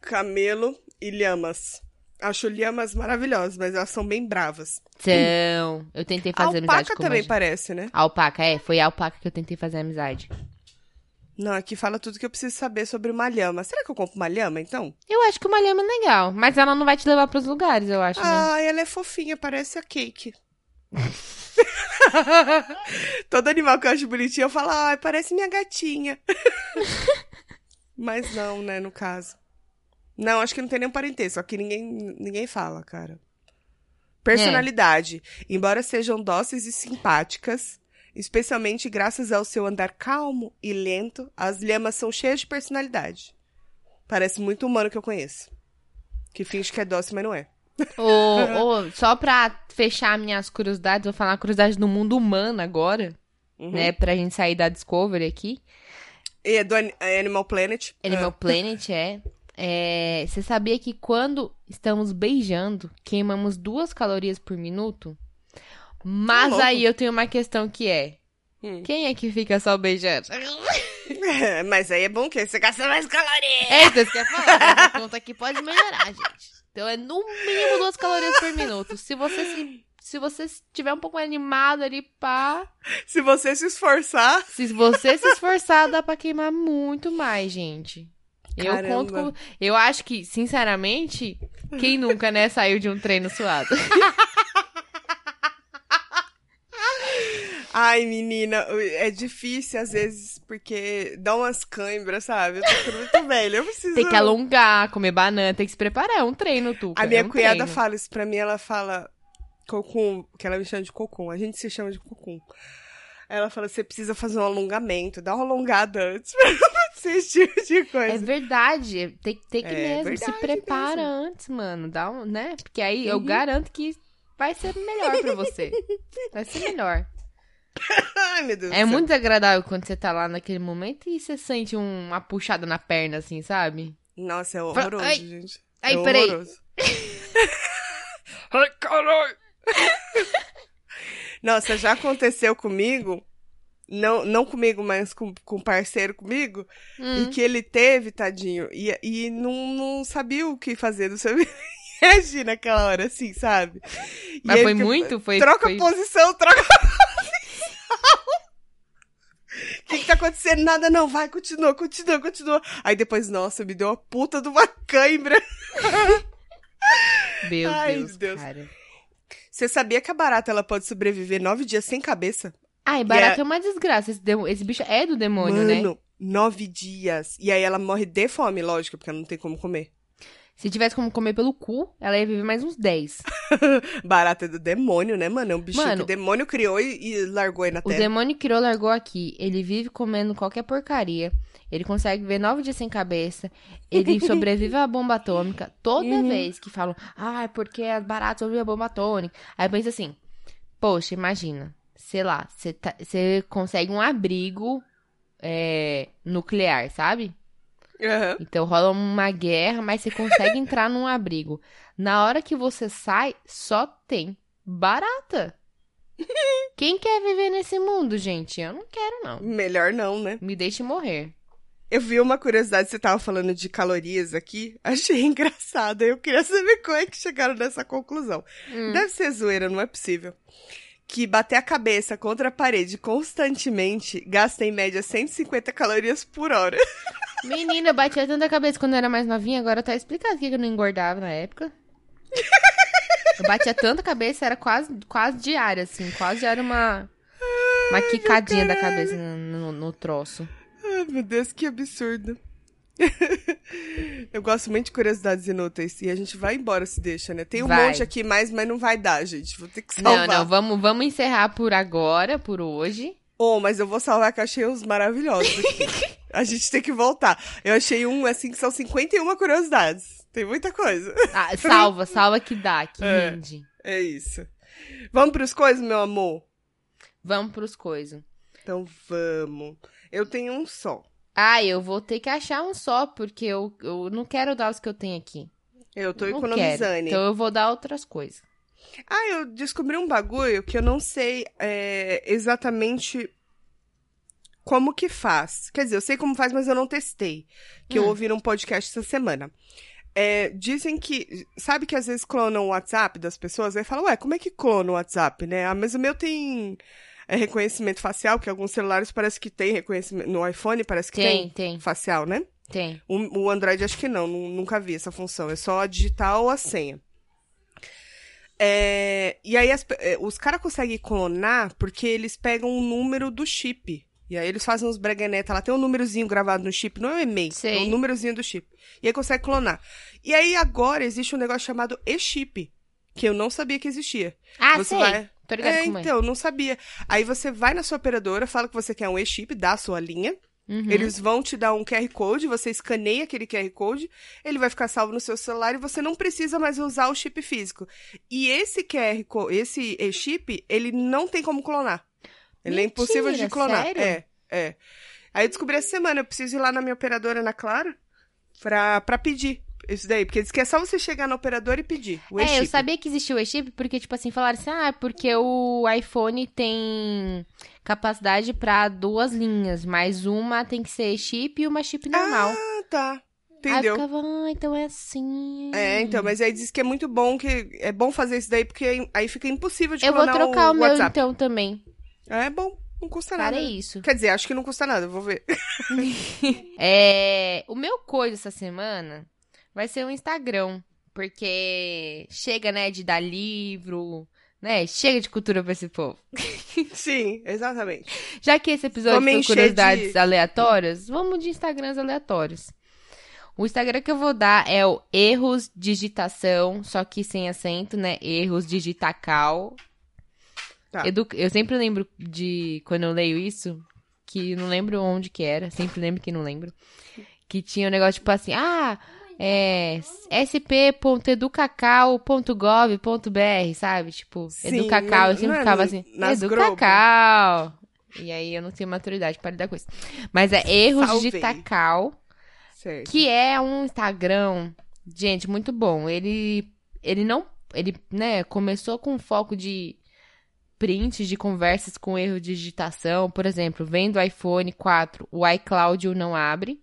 Camelo e lhamas. Acho lhamas maravilhosas, mas elas são bem bravas. Então, eu tentei A fazer amizade alpaca com também parece, né? A alpaca, é. Foi a alpaca que eu tentei fazer amizade. Não, aqui fala tudo que eu preciso saber sobre uma lhama. Será que eu compro uma lhama, então? Eu acho que uma lhama é legal, mas ela não vai te levar pros lugares, eu acho, né? Ah, ela é fofinha, parece a Cake. Todo animal que eu acho bonitinho, eu falo, ai, parece minha gatinha. Mas não, né, no caso. Não, acho que não tem nenhum parentesco, só que ninguém, ninguém fala, cara. Personalidade. Embora sejam dóceis e simpáticas, especialmente graças ao seu andar calmo e lento, as lhamas são cheias de personalidade. Parece muito humano que eu conheço. Que finge que é dócil, mas não é. Ô, ô, só pra fechar minhas curiosidades, vou falar uma curiosidade do mundo humano agora, Uhum. né? Pra gente sair da Discovery aqui. E é do An- Animal Planet. Animal Ah, Planet é. É, Você sabia que quando estamos beijando, queimamos duas calorias por minuto? Mas aí eu tenho uma questão que é: Hum. quem é que fica só beijando? Mas aí é bom que você gasta mais calorias. É isso que você quer falar. Essa conta aqui pode melhorar, gente. Então é no mínimo duas calorias por minuto. Se você se, se você estiver um pouco animado ali, pá. Se você se esforçar. Se você se esforçar, dá pra queimar muito mais, gente. Eu Caramba. conto com. Eu acho que, sinceramente, quem nunca, né, saiu de um treino suado? Ai, menina, é difícil às vezes, porque dá umas câimbras, sabe? Eu tô muito velha, eu preciso... Tem que alongar, comer banana, tem que se preparar. É um treino, Tuca. A minha é um cunhada treino. fala isso pra mim, ela fala cocum, que ela me chama de cocum, a gente se chama de cocum. Ela fala, você precisa fazer um alongamento, dá uma alongada antes pra esse tipo de É coisa. verdade, tem, tem que É mesmo, se prepara mesmo. antes, mano, dá um, né? Porque aí eu Uhum. garanto que vai ser melhor pra você. Vai ser melhor. Ai, meu Deus do É muito desagradável quando você tá lá naquele momento e você sente um- uma puxada na perna, assim, sabe? Nossa, é horroroso, Ai, gente. ai, é peraí. horroroso. ai, caralho! Nossa, já aconteceu comigo, não, não comigo, mas com, com um parceiro comigo, Hum. e que ele teve, tadinho, e, e não, não sabia o que fazer, não sabia reagir naquela hora, assim, sabe? E Mas foi muito? Foi, Troca foi... posição, troca! O que, que tá acontecendo nada, não. Vai, continua, continua, continua. Aí depois, nossa, me deu uma puta de uma cãibra. Meu Ai, Deus, Deus. cara. Você sabia que a barata ela pode sobreviver nove dias sem cabeça? Ai, barato E é uma desgraça. Esse, demo- esse bicho é do demônio, né? Mano, nove dias. E aí ela morre de fome, lógico, porque ela não tem como comer. Se tivesse como comer pelo cu, ela ia viver mais uns 10. Barata é do demônio, né, mano? É um bichinho Mano, que o demônio criou e, e largou aí na O terra. demônio criou, largou aqui. Ele vive comendo qualquer porcaria. Ele consegue ver nove dias sem cabeça. Ele sobrevive à bomba atômica. Toda Uhum. vez que falam, ah, é porque as baratas sobrevivem à bomba atômica. Aí pensa assim, poxa, imagina. Sei lá, você tá- consegue um abrigo é, nuclear, sabe? Aham. Então rola uma guerra, mas você consegue entrar num abrigo. Na hora que você sai, só tem barata. Quem quer viver nesse mundo, gente? Eu não quero, não. Melhor não, né? Me deixe morrer. Eu vi uma curiosidade, você tava falando de calorias aqui. Achei engraçado. Eu queria saber como é que chegaram nessa conclusão. Hum. Deve ser zoeira, não é possível. Que bater a cabeça contra a parede constantemente gasta em média 150 calorias por hora. Menina, eu batia tanta cabeça quando eu era mais novinha, agora tá explicado que eu não engordava na época. Eu batia tanta cabeça, era quase, quase diária, assim. Quase diária uma, uma quicadinha da cabeça no, no- no troço. Ai, meu Deus, que absurdo. Eu gosto muito de curiosidades inúteis. E a gente vai embora se deixa, né? Tem um Vai. monte aqui mais, mas não vai dar, gente. Vou ter que Não, salvar. não, vamos, vamos encerrar por agora, por hoje. Oh, mas eu vou salvar que eu achei uns maravilhosos aqui. a gente tem que voltar. Eu achei um, assim, que são 51 curiosidades. Tem muita coisa. Ah, salva, salva que dá, que É. rende. É isso. Vamos pros coisas, meu amor? Vamos pros coisas. Então vamos. Eu tenho um só. Ah, eu vou ter que achar um só, porque eu, eu não quero dar os que eu tenho aqui. Eu tô não economizando. quero. Então eu vou dar outras coisas. Ah, eu descobri um bagulho que eu não sei é, exatamente como que faz. Quer dizer, eu sei como faz, mas eu não testei. Que eu Hum. ouvi num podcast essa semana. É, dizem que. Sabe que às vezes clonam o WhatsApp das pessoas? Aí fala, ué, como é que clona o WhatsApp, né? Ah, mas o meu tem é, reconhecimento facial, que alguns celulares parece que tem reconhecimento. No iPhone parece que Tem, tem, tem, facial, né? tem. O, o Android acho que não, nu- nunca vi essa função. É só digitar ou a senha. É, e aí as é, os caras conseguem clonar porque eles pegam o número do chip. E aí eles fazem uns breganeta lá, tem um númerozinho gravado no chip, não é um e-mail, Sei. é um númerozinho do chip. E aí consegue clonar. E aí agora existe um negócio chamado e-chip, que eu não sabia que existia. Ah, Você sei. vai- Tô ligado É, é. então, não sabia. Aí você vai na sua operadora, fala que você quer um e-chip, dá a sua linha, Uhum. eles vão te dar um QR Code, você escaneia aquele QR Code, ele vai ficar salvo no seu celular e você não precisa mais usar o chip físico. E esse QR Code, esse chip, ele não tem como clonar. Ele é impossível de Mentira, clonar. sério? É, é. Aí eu descobri essa semana, eu preciso ir lá na minha operadora na Clara pra, pra pedir isso daí. Porque diz que é só você chegar na operadora e pedir o É, eu sabia que existia o e-chip porque, tipo assim, falaram assim, ah, porque o iPhone tem capacidade pra duas linhas, mas uma tem que ser e-chip e uma chip normal. Ah, tá. Aí Entendeu? eu ficava, ah, então é assim. É, então, mas aí diz que é muito bom, que é bom fazer isso daí, porque aí fica impossível de Eu vou clonar trocar o, meu WhatsApp. então também. É bom, não custa Cara, nada. é isso. Quer dizer, acho que não custa nada, vou ver. É, o meu coisa essa semana vai ser o Instagram, porque chega, né, de dar livro, né? Chega de cultura pra esse povo. Sim, exatamente. Já que esse episódio foi encher curiosidades de- aleatórias, vamos de Instagrams aleatórios. O Instagram que eu vou dar é o Erros Digitação, só que sem acento, né? Erros Digitacal. Tá. Edu- Eu sempre lembro de, quando eu leio isso, que não lembro onde que era, sempre lembro que não lembro. Que tinha um negócio tipo assim, ah, é sp.educacal.gov.br, sabe? Tipo, Sim, Educacal, eu sempre é ficava assim, nas Educacal. E aí eu não tenho maturidade para lidar com isso. Mas é Erros Salvei. Digitacal. Certo. Que é um Instagram, gente, muito bom. Ele, ele não, ele, né, começou com foco de prints de conversas com erro de digitação. Por exemplo, vem do iPhone 4, o iCloud não abre.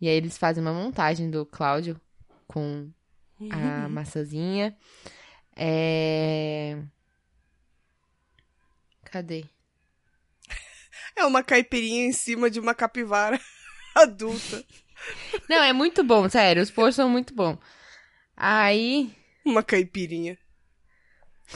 E aí eles fazem uma montagem do Cláudio com a maçãzinha. É... Cadê? É uma caipirinha em cima de uma capivara adulta. Não, é muito bom, sério. Os posts são muito bons. Aí, Uma caipirinha.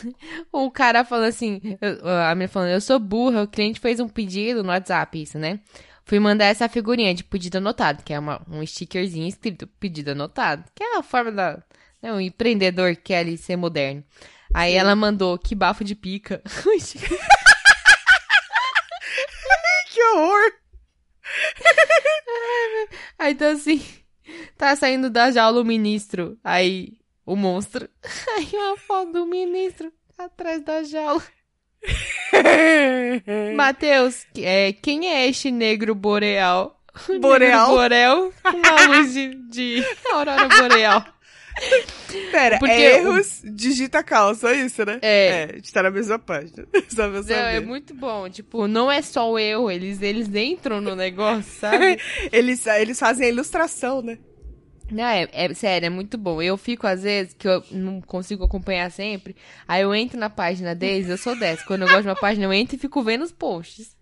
o cara falou assim, eu- a minha falando, eu sou burra, o cliente fez um pedido no WhatsApp, isso, né? Fui mandar essa figurinha de pedido anotado, que é uma, um stickerzinho escrito pedido anotado, que é a forma da, né, um empreendedor que quer ali ser moderno. Aí ela mandou, que bafo de pica. Que horror! Aí então assim, tá saindo da jaula o ministro, aí o monstro. Aí uma foto do ministro atrás da jaula. Matheus, é, quem é este negro boreal? O Boreal? Negro borel com uma luz de, de aurora boreal. Pera, Porque erros, digita calça, é isso, né? É. É, a gente tá na mesma página. Só pra Não, saber. é muito bom. Tipo, não é só o eu, eles, eles entram no negócio, sabe? Eles, eles fazem a ilustração, né? Não, é, é sério, é muito bom. Eu fico, às vezes, que eu não consigo acompanhar sempre. Aí eu entro na página deles, eu sou dessa. Quando eu gosto de uma página, eu entro e fico vendo os posts.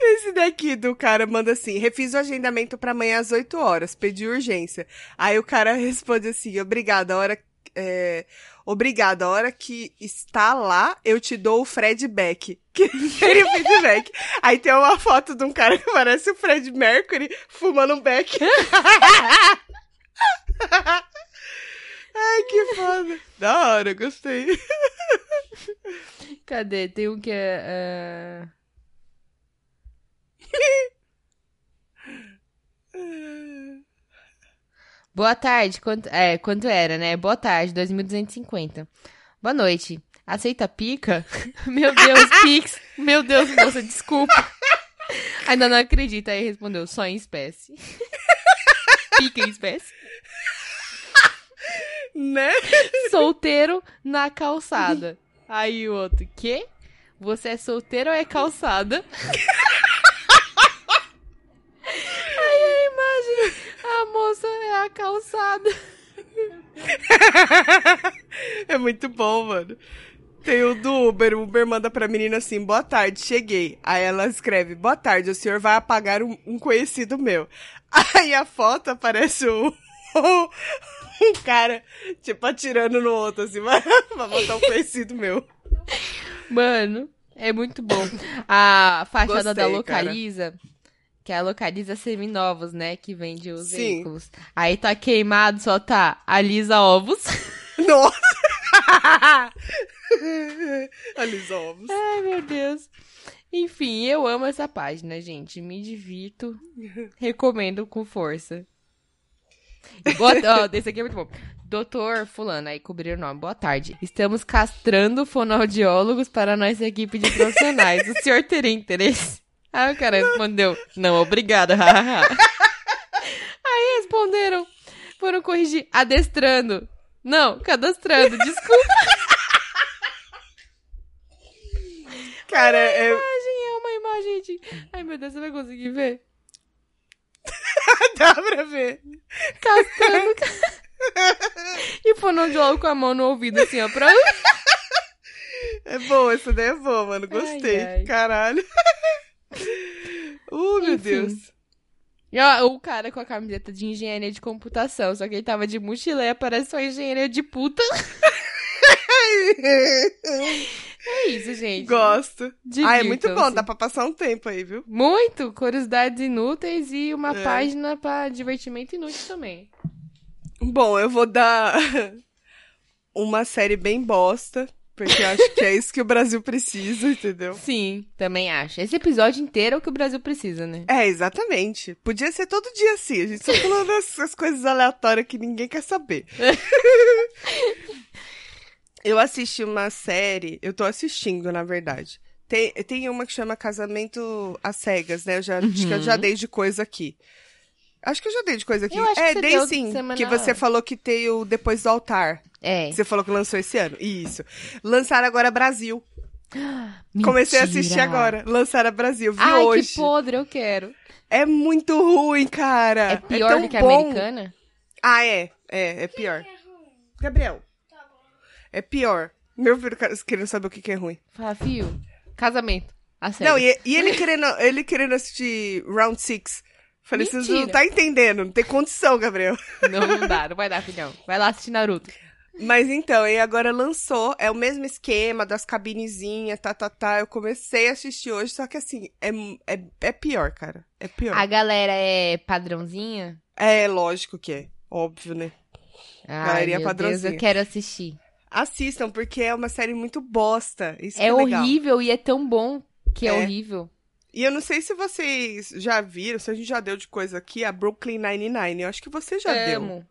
Esse daqui do cara manda assim: refiz o agendamento pra amanhã às 8 horas, pedi urgência. Aí o cara responde assim: obrigado, a hora. É, obrigado, a hora que está lá, eu te dou o Fred Beck. Que seria o feedback. Aí tem uma foto de um cara que parece o Fred Mercury fumando um beck. Ai, que foda. Da hora, gostei. Cadê? Tem um que é. é, Boa tarde, quanto, é, quanto era, né? Boa tarde, 2.250. Boa noite. Aceita pica? Meu Deus, Pix. Meu Deus, moça, desculpa. Ainda não acredita. Aí respondeu, só em espécie. Pica em espécie. Né? Solteiro na calçada. Aí o outro, quê? Você é solteiro ou é calçada? Aí a imagem, a moça é a calçada. É muito bom, mano. Tem o do Uber, o Uber manda pra menina assim, boa tarde, cheguei. Aí ela escreve, boa tarde, o senhor vai apagar um, um conhecido meu. Aí a foto aparece o, um cara, tipo, atirando no outro, assim, pra botar um conhecido meu. Mano, é muito bom. A fachada da Gostei, Localiza, que é a Localiza Seminovos, né? Que vende os Sim. veículos. Aí tá queimado, só tá Alisa Ovos. Nossa! Alisa ovos. Ai, meu Deus. Enfim, eu amo essa página, gente. Me divirto. Recomendo com força. Boa, ó, esse aqui é muito bom. Doutor Fulano, aí cobriu o nome. Boa tarde. Estamos castrando fonoaudiólogos para nossa equipe de profissionais. O senhor teria interesse? Aí o cara respondeu, não, obrigada. aí responderam, foram corrigir, adestrando. Não, cadastrando, desculpa. Cara, é, imagem é uma imagem de. Ai, meu Deus, você vai conseguir ver? Pra ver. Castrando. e fonoaudiólogo com a mão no ouvido, assim, ó, pra. É boa, essa daí é boa, mano. Gostei. Ai, ai. Caralho. Uh, meu Enfim. Deus. E ó, o cara com a camiseta de engenharia de computação, só que ele tava de mochileia, parece uma engenharia de puta. É isso, gente. Gosto. Ah, é muito bom, dá pra passar um tempo aí, viu? Muito, curiosidades inúteis e uma É. página pra divertimento inútil também. Bom, eu vou dar uma série bem bosta, porque eu acho que é isso que o Brasil precisa, entendeu? Sim, também acho. Esse episódio inteiro é o que o Brasil precisa, né? É, exatamente. Podia ser todo dia assim, a gente só falando essas coisas aleatórias que ninguém quer saber. eu assisti uma série, eu tô assistindo, na verdade. Tem, tem uma que chama Casamento às Cegas, né? Eu já, Acho que eu já dei de coisa aqui. Acho que eu já dei de coisa aqui. É, dei sim. Que você falou que tem o Depois do Altar. É. Você falou que lançou esse ano. Isso. Lançaram agora Brasil. Comecei a assistir Mentira. agora. Lançaram Brasil. Vi Ai, hoje. que podre, eu quero. É muito ruim, cara. É pior tão do que a bom. americana? Ah, é. É, é pior. Gabriel. É pior. Meu filho querendo saber o que, que é ruim. Fala, fio, casamento. Série. Não, e, e ele, querendo, ele querendo assistir Round Six. Falei, vocês não Mentira. tá entendendo, não tem condição, Gabriel. Não, não dá, não vai dar, filhão. Vai lá assistir Naruto. Mas então, e agora lançou, é o mesmo esquema das cabinezinhas, tá, tá, tá. Eu comecei a assistir hoje, só que assim, é, é, é pior, cara. É pior. A galera é padrãozinha? É lógico que é, óbvio, né? Ai, Galerinha meu Deus, padrãozinha. eu quero assistir. Assistam, porque é uma série muito bosta. Isso É é legal. horrível e é tão bom que é, É. horrível. E eu não sei se vocês já viram, se a gente já deu de coisa aqui, a Brooklyn Nine-Nine. Eu acho que você já deu. Amo.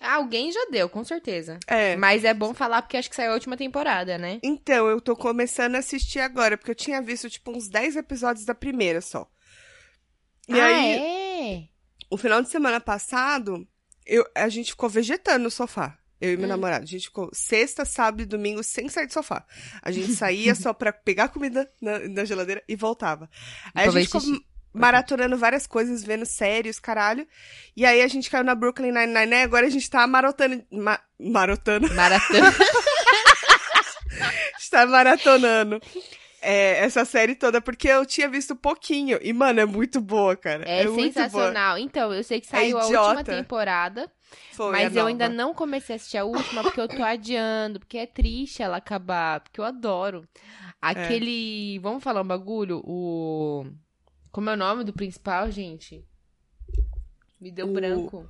Ah, Alguém já deu, com certeza. É. Mas é bom falar porque acho que saiu a última temporada, né? Então, eu tô começando a assistir agora, porque eu tinha visto, tipo, uns 10 episódios da primeira só. E ah, aí, é? o final de semana passado, eu, a gente ficou vegetando no sofá. Eu e meu Hum. namorado. A gente ficou sexta, sábado e domingo sem sair do sofá. A gente saía só pra pegar comida na, na geladeira e voltava. Aí a Pra ver gente ficou xixi. maratonando várias coisas, vendo séries, caralho. E aí a gente caiu na Brooklyn Nine-Nine, né? Agora a gente tá marotando... Ma, marotando? Maratona. está maratonando é, essa série toda, porque eu tinha visto pouquinho. E, mano, é muito boa, cara. É, boa. sensacional. Então, eu sei que saiu a última temporada, Foi mas eu ainda não comecei a assistir a última porque eu tô adiando, porque é triste ela acabar, porque eu adoro. Aquele. Vamos falar um bagulho? O. Como é o nome do principal, gente? Me deu O- branco.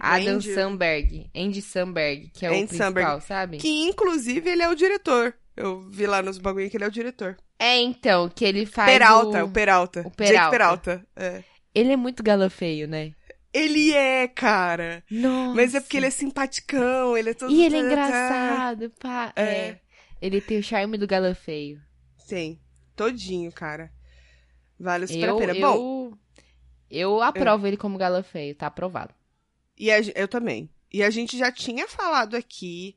Adam Andy- Samberg. Andy Samberg, que é o Andy principal, Samberg. sabe? Que, inclusive, ele é o diretor. Eu vi lá nos bagulho que ele é o diretor. É, então, que ele faz. Peralta, o... o Peralta. o Jake Peralta. Peralta. É. Ele é muito galafeio, né? Ele é, cara. Nossa. Mas é porque ele é simpaticão, ele é todo... E ele é engraçado, pá. É. É. Ele tem o charme do galã feio. Sim, todinho, cara. Vale super Eu, a pena. eu, Bom, eu aprovo ele como galã feio, tá aprovado. E a eu também. E a gente já tinha falado aqui.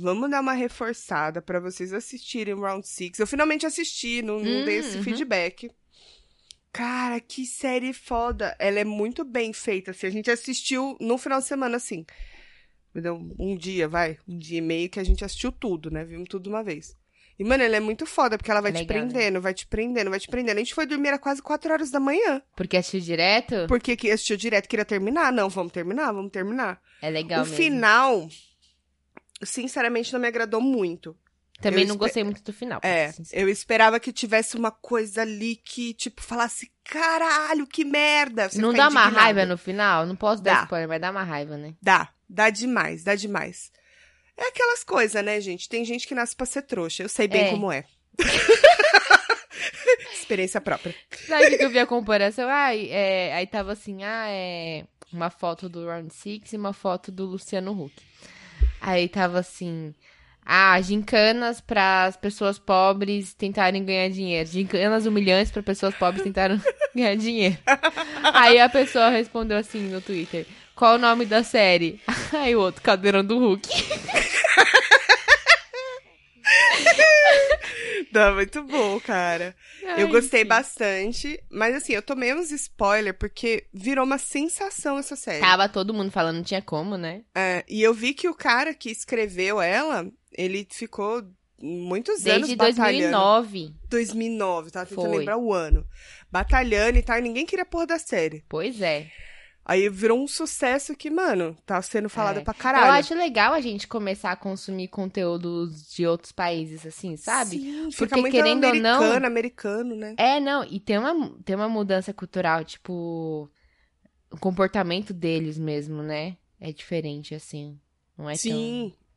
Vamos dar uma reforçada pra vocês assistirem Round Six. Eu finalmente assisti, não, não Hum, dei esse uhum. feedback. Cara, que série foda. Ela é muito bem feita. Assim, a gente assistiu no final de semana, assim. Um dia, vai. Um dia e meio que a gente assistiu tudo, né? Vimos tudo uma vez. E, mano, ela é muito foda, porque ela vai te Legal, né? prendendo, vai te prendendo, vai te prendendo. A gente foi dormir era quase 4 horas da manhã. Porque assistiu direto? Porque que assistiu direto, queria terminar. Não, vamos terminar, vamos terminar É legal o mesmo. final, sinceramente, não me agradou muito. Também eu não gostei muito do final. É, eu esperava que tivesse uma coisa ali que, tipo, falasse, caralho, que merda. Você Não fica dá uma indignado. raiva no final? Não posso dar Dá. spoiler, mas dá uma raiva, né? Dá, dá demais, dá demais. É aquelas coisas, né, gente? Tem gente que nasce pra ser trouxa. Eu sei bem É. como é. Experiência própria. Sabe que eu vi a comparação? Ai, é, aí tava assim, ah, é uma foto do Round Six e uma foto do Luciano Huck. Aí tava assim, ah, gincanas para as pessoas pobres tentarem ganhar dinheiro. Gincanas humilhantes para pessoas pobres tentarem ganhar dinheiro. Aí a pessoa respondeu assim no Twitter, qual o nome da série? Aí o outro, Caldeirão do Hulk. Dá muito bom, cara. Ai, eu gostei sim. bastante, mas assim, eu tomei uns spoiler porque virou uma sensação essa série. Tava todo mundo falando, não tinha como, né? É, e eu vi que o cara que escreveu ela, ele ficou muitos anos Desde batalhando. 2009. 2009, tá tentando Foi. lembrar o ano. Batalhando e tal, e ninguém queria porra da série. Pois é. Aí virou um sucesso que, mano, tá sendo falado É. pra Eu caralho. acho legal a gente começar a consumir conteúdos de outros países, assim, sabe? Sim, fica Porque muito querendo ou não- americano, americano, né? É, não, e tem uma, tem uma mudança cultural, tipo, o comportamento deles mesmo, né? É diferente, assim. Não é Sim. tão...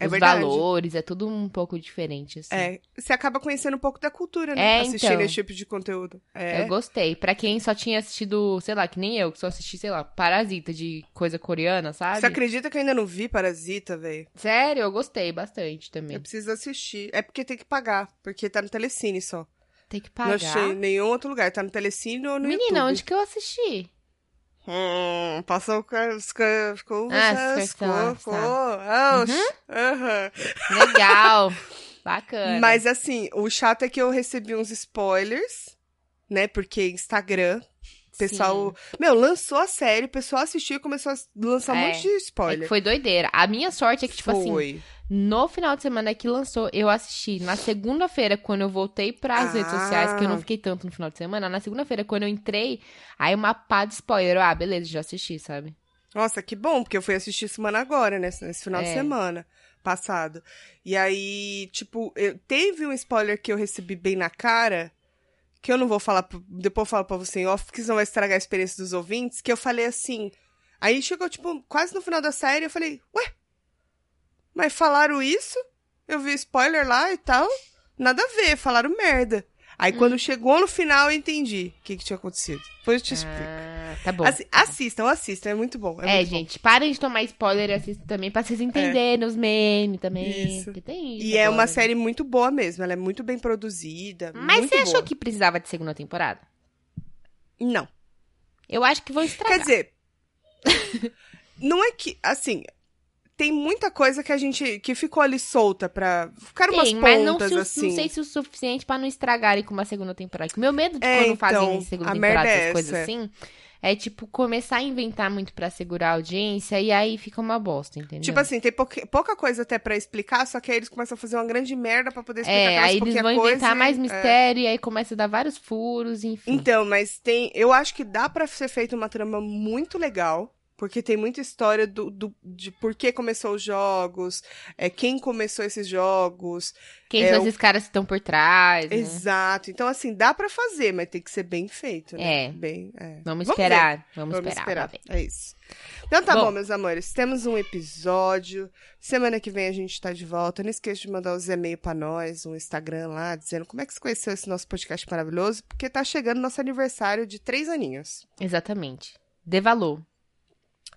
É Os verdade. valores, é tudo um pouco diferente, assim. É, você acaba conhecendo um pouco da cultura, né? É, Assistindo então. esse tipo de conteúdo. É. Eu gostei. Pra quem só tinha assistido, sei lá, que nem eu, que só assisti, sei lá, Parasita de coisa coreana, sabe? Você acredita que eu ainda não vi Parasita, velho? Sério, eu gostei bastante também. Eu preciso assistir. É porque tem que pagar, porque tá no Telecine só. Tem que Não pagar. achei em nenhum outro lugar. Tá no Telecine ou no Menina, YouTube. onde que eu assisti? Hum, passou com- ficou Ah, ficou. Legal. Bacana. Mas assim, o chato é que eu recebi uns spoilers, né? Porque Instagram, pessoal. Meu, lançou a série, o pessoal assistiu e começou a lançar um É. monte de É spoiler. que foi doideira. A minha sorte é que, tipo assim, Foi. no final de semana que lançou, eu assisti. Na segunda-feira, quando eu voltei pras redes Ah. sociais, que eu não fiquei tanto no final de semana, na segunda-feira, quando eu entrei, aí uma pá de spoiler. Eu, ah, beleza, já assisti, sabe? Nossa, que bom, porque eu fui assistir semana agora, né? Nesse final de É. semana passado. E aí, tipo, eu- teve um spoiler que eu recebi bem na cara, que eu não vou falar, depois eu falo pra você em off, porque senão vai estragar a experiência dos ouvintes, que eu falei assim. Aí chegou, tipo, quase no final da série, eu falei, ué, mas falaram isso? Eu vi spoiler lá e tal. Nada a ver, falaram merda. Aí Hum. quando chegou no final, eu entendi o que, que tinha acontecido. Depois eu te explico. Ah, tá bom. Assi- assistam, assistam, é muito bom. É, É, muito bom. gente, parem de tomar spoiler e assistam também pra vocês entenderem os memes também. Isso. Que tem isso E é agora, uma né? série muito boa mesmo, ela é muito bem produzida. Mas você achou boa. que precisava de segunda temporada? Não. Eu acho que vão estragar. Quer dizer, não é que, assim, tem muita coisa que a gente, que ficou ali solta pra ficar umas Tem, mas não, pontas, se assim. não sei se o suficiente pra não estragarem com uma segunda temporada. O meu medo de É, quando fazem então, segunda a temporada, é essas coisas assim, é tipo começar a inventar muito pra segurar a audiência e aí fica uma bosta, entendeu? Tipo assim, tem pouca, pouca coisa até pra explicar, só que aí eles começam a fazer uma grande merda pra poder explicar é, aí eles vão inventar e- mais é. mistério e aí começa a dar vários furos, enfim. Então, mas tem. Eu acho que dá pra ser feita uma trama muito legal. Porque tem muita história do, do- de por que começou os jogos, é, quem começou esses jogos. Quem é, são o- esses caras que estão por trás, né? Exato. Então, assim, dá pra fazer, mas tem que ser bem feito, né? É. Bem, é. Vamos esperar, vamos, Vamos esperar. esperar. É isso. Então tá bom. Bom. meus amores. Temos um episódio. Semana que vem a gente tá de volta. Não esqueça de mandar os e-mails pra nós, um Instagram lá, dizendo como é que você conheceu esse nosso podcast maravilhoso, porque tá chegando nosso aniversário de três aninhos. Exatamente. Dê valor.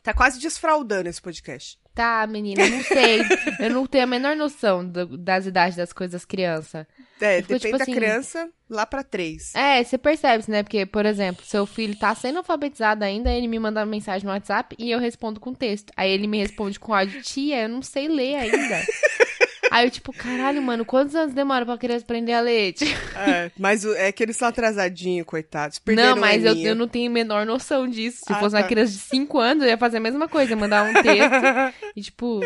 Tá quase desfraudando esse podcast. Tá, menina, eu não sei. eu não tenho a menor noção do- das idades das coisas criança. É, Ficou, depende tipo da assim- criança, lá pra três. É, você percebe, né? Porque, por exemplo, seu filho tá sendo alfabetizado ainda, ele me manda uma mensagem no WhatsApp e eu respondo com texto. Aí ele me responde com áudio, tia, eu não sei ler ainda. Aí eu, tipo, caralho, mano, quantos anos demora pra criança aprender a ler? Tipo, É, mas é que eles são atrasadinhos, coitados. Não, mas eu, eu não tenho a menor noção disso. Se Ah, fosse uma tá. criança de 5 anos, eu ia fazer a mesma coisa, ia mandar um texto e, tipo,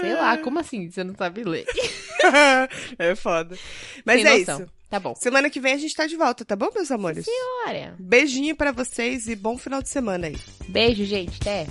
sei lá, como assim você não sabe ler? é foda. Mas Sem é noção. isso. Tá bom. Semana que vem a gente tá de volta, tá bom, meus amores? Olha. Beijinho pra vocês e bom final de semana aí. Beijo, gente. Até.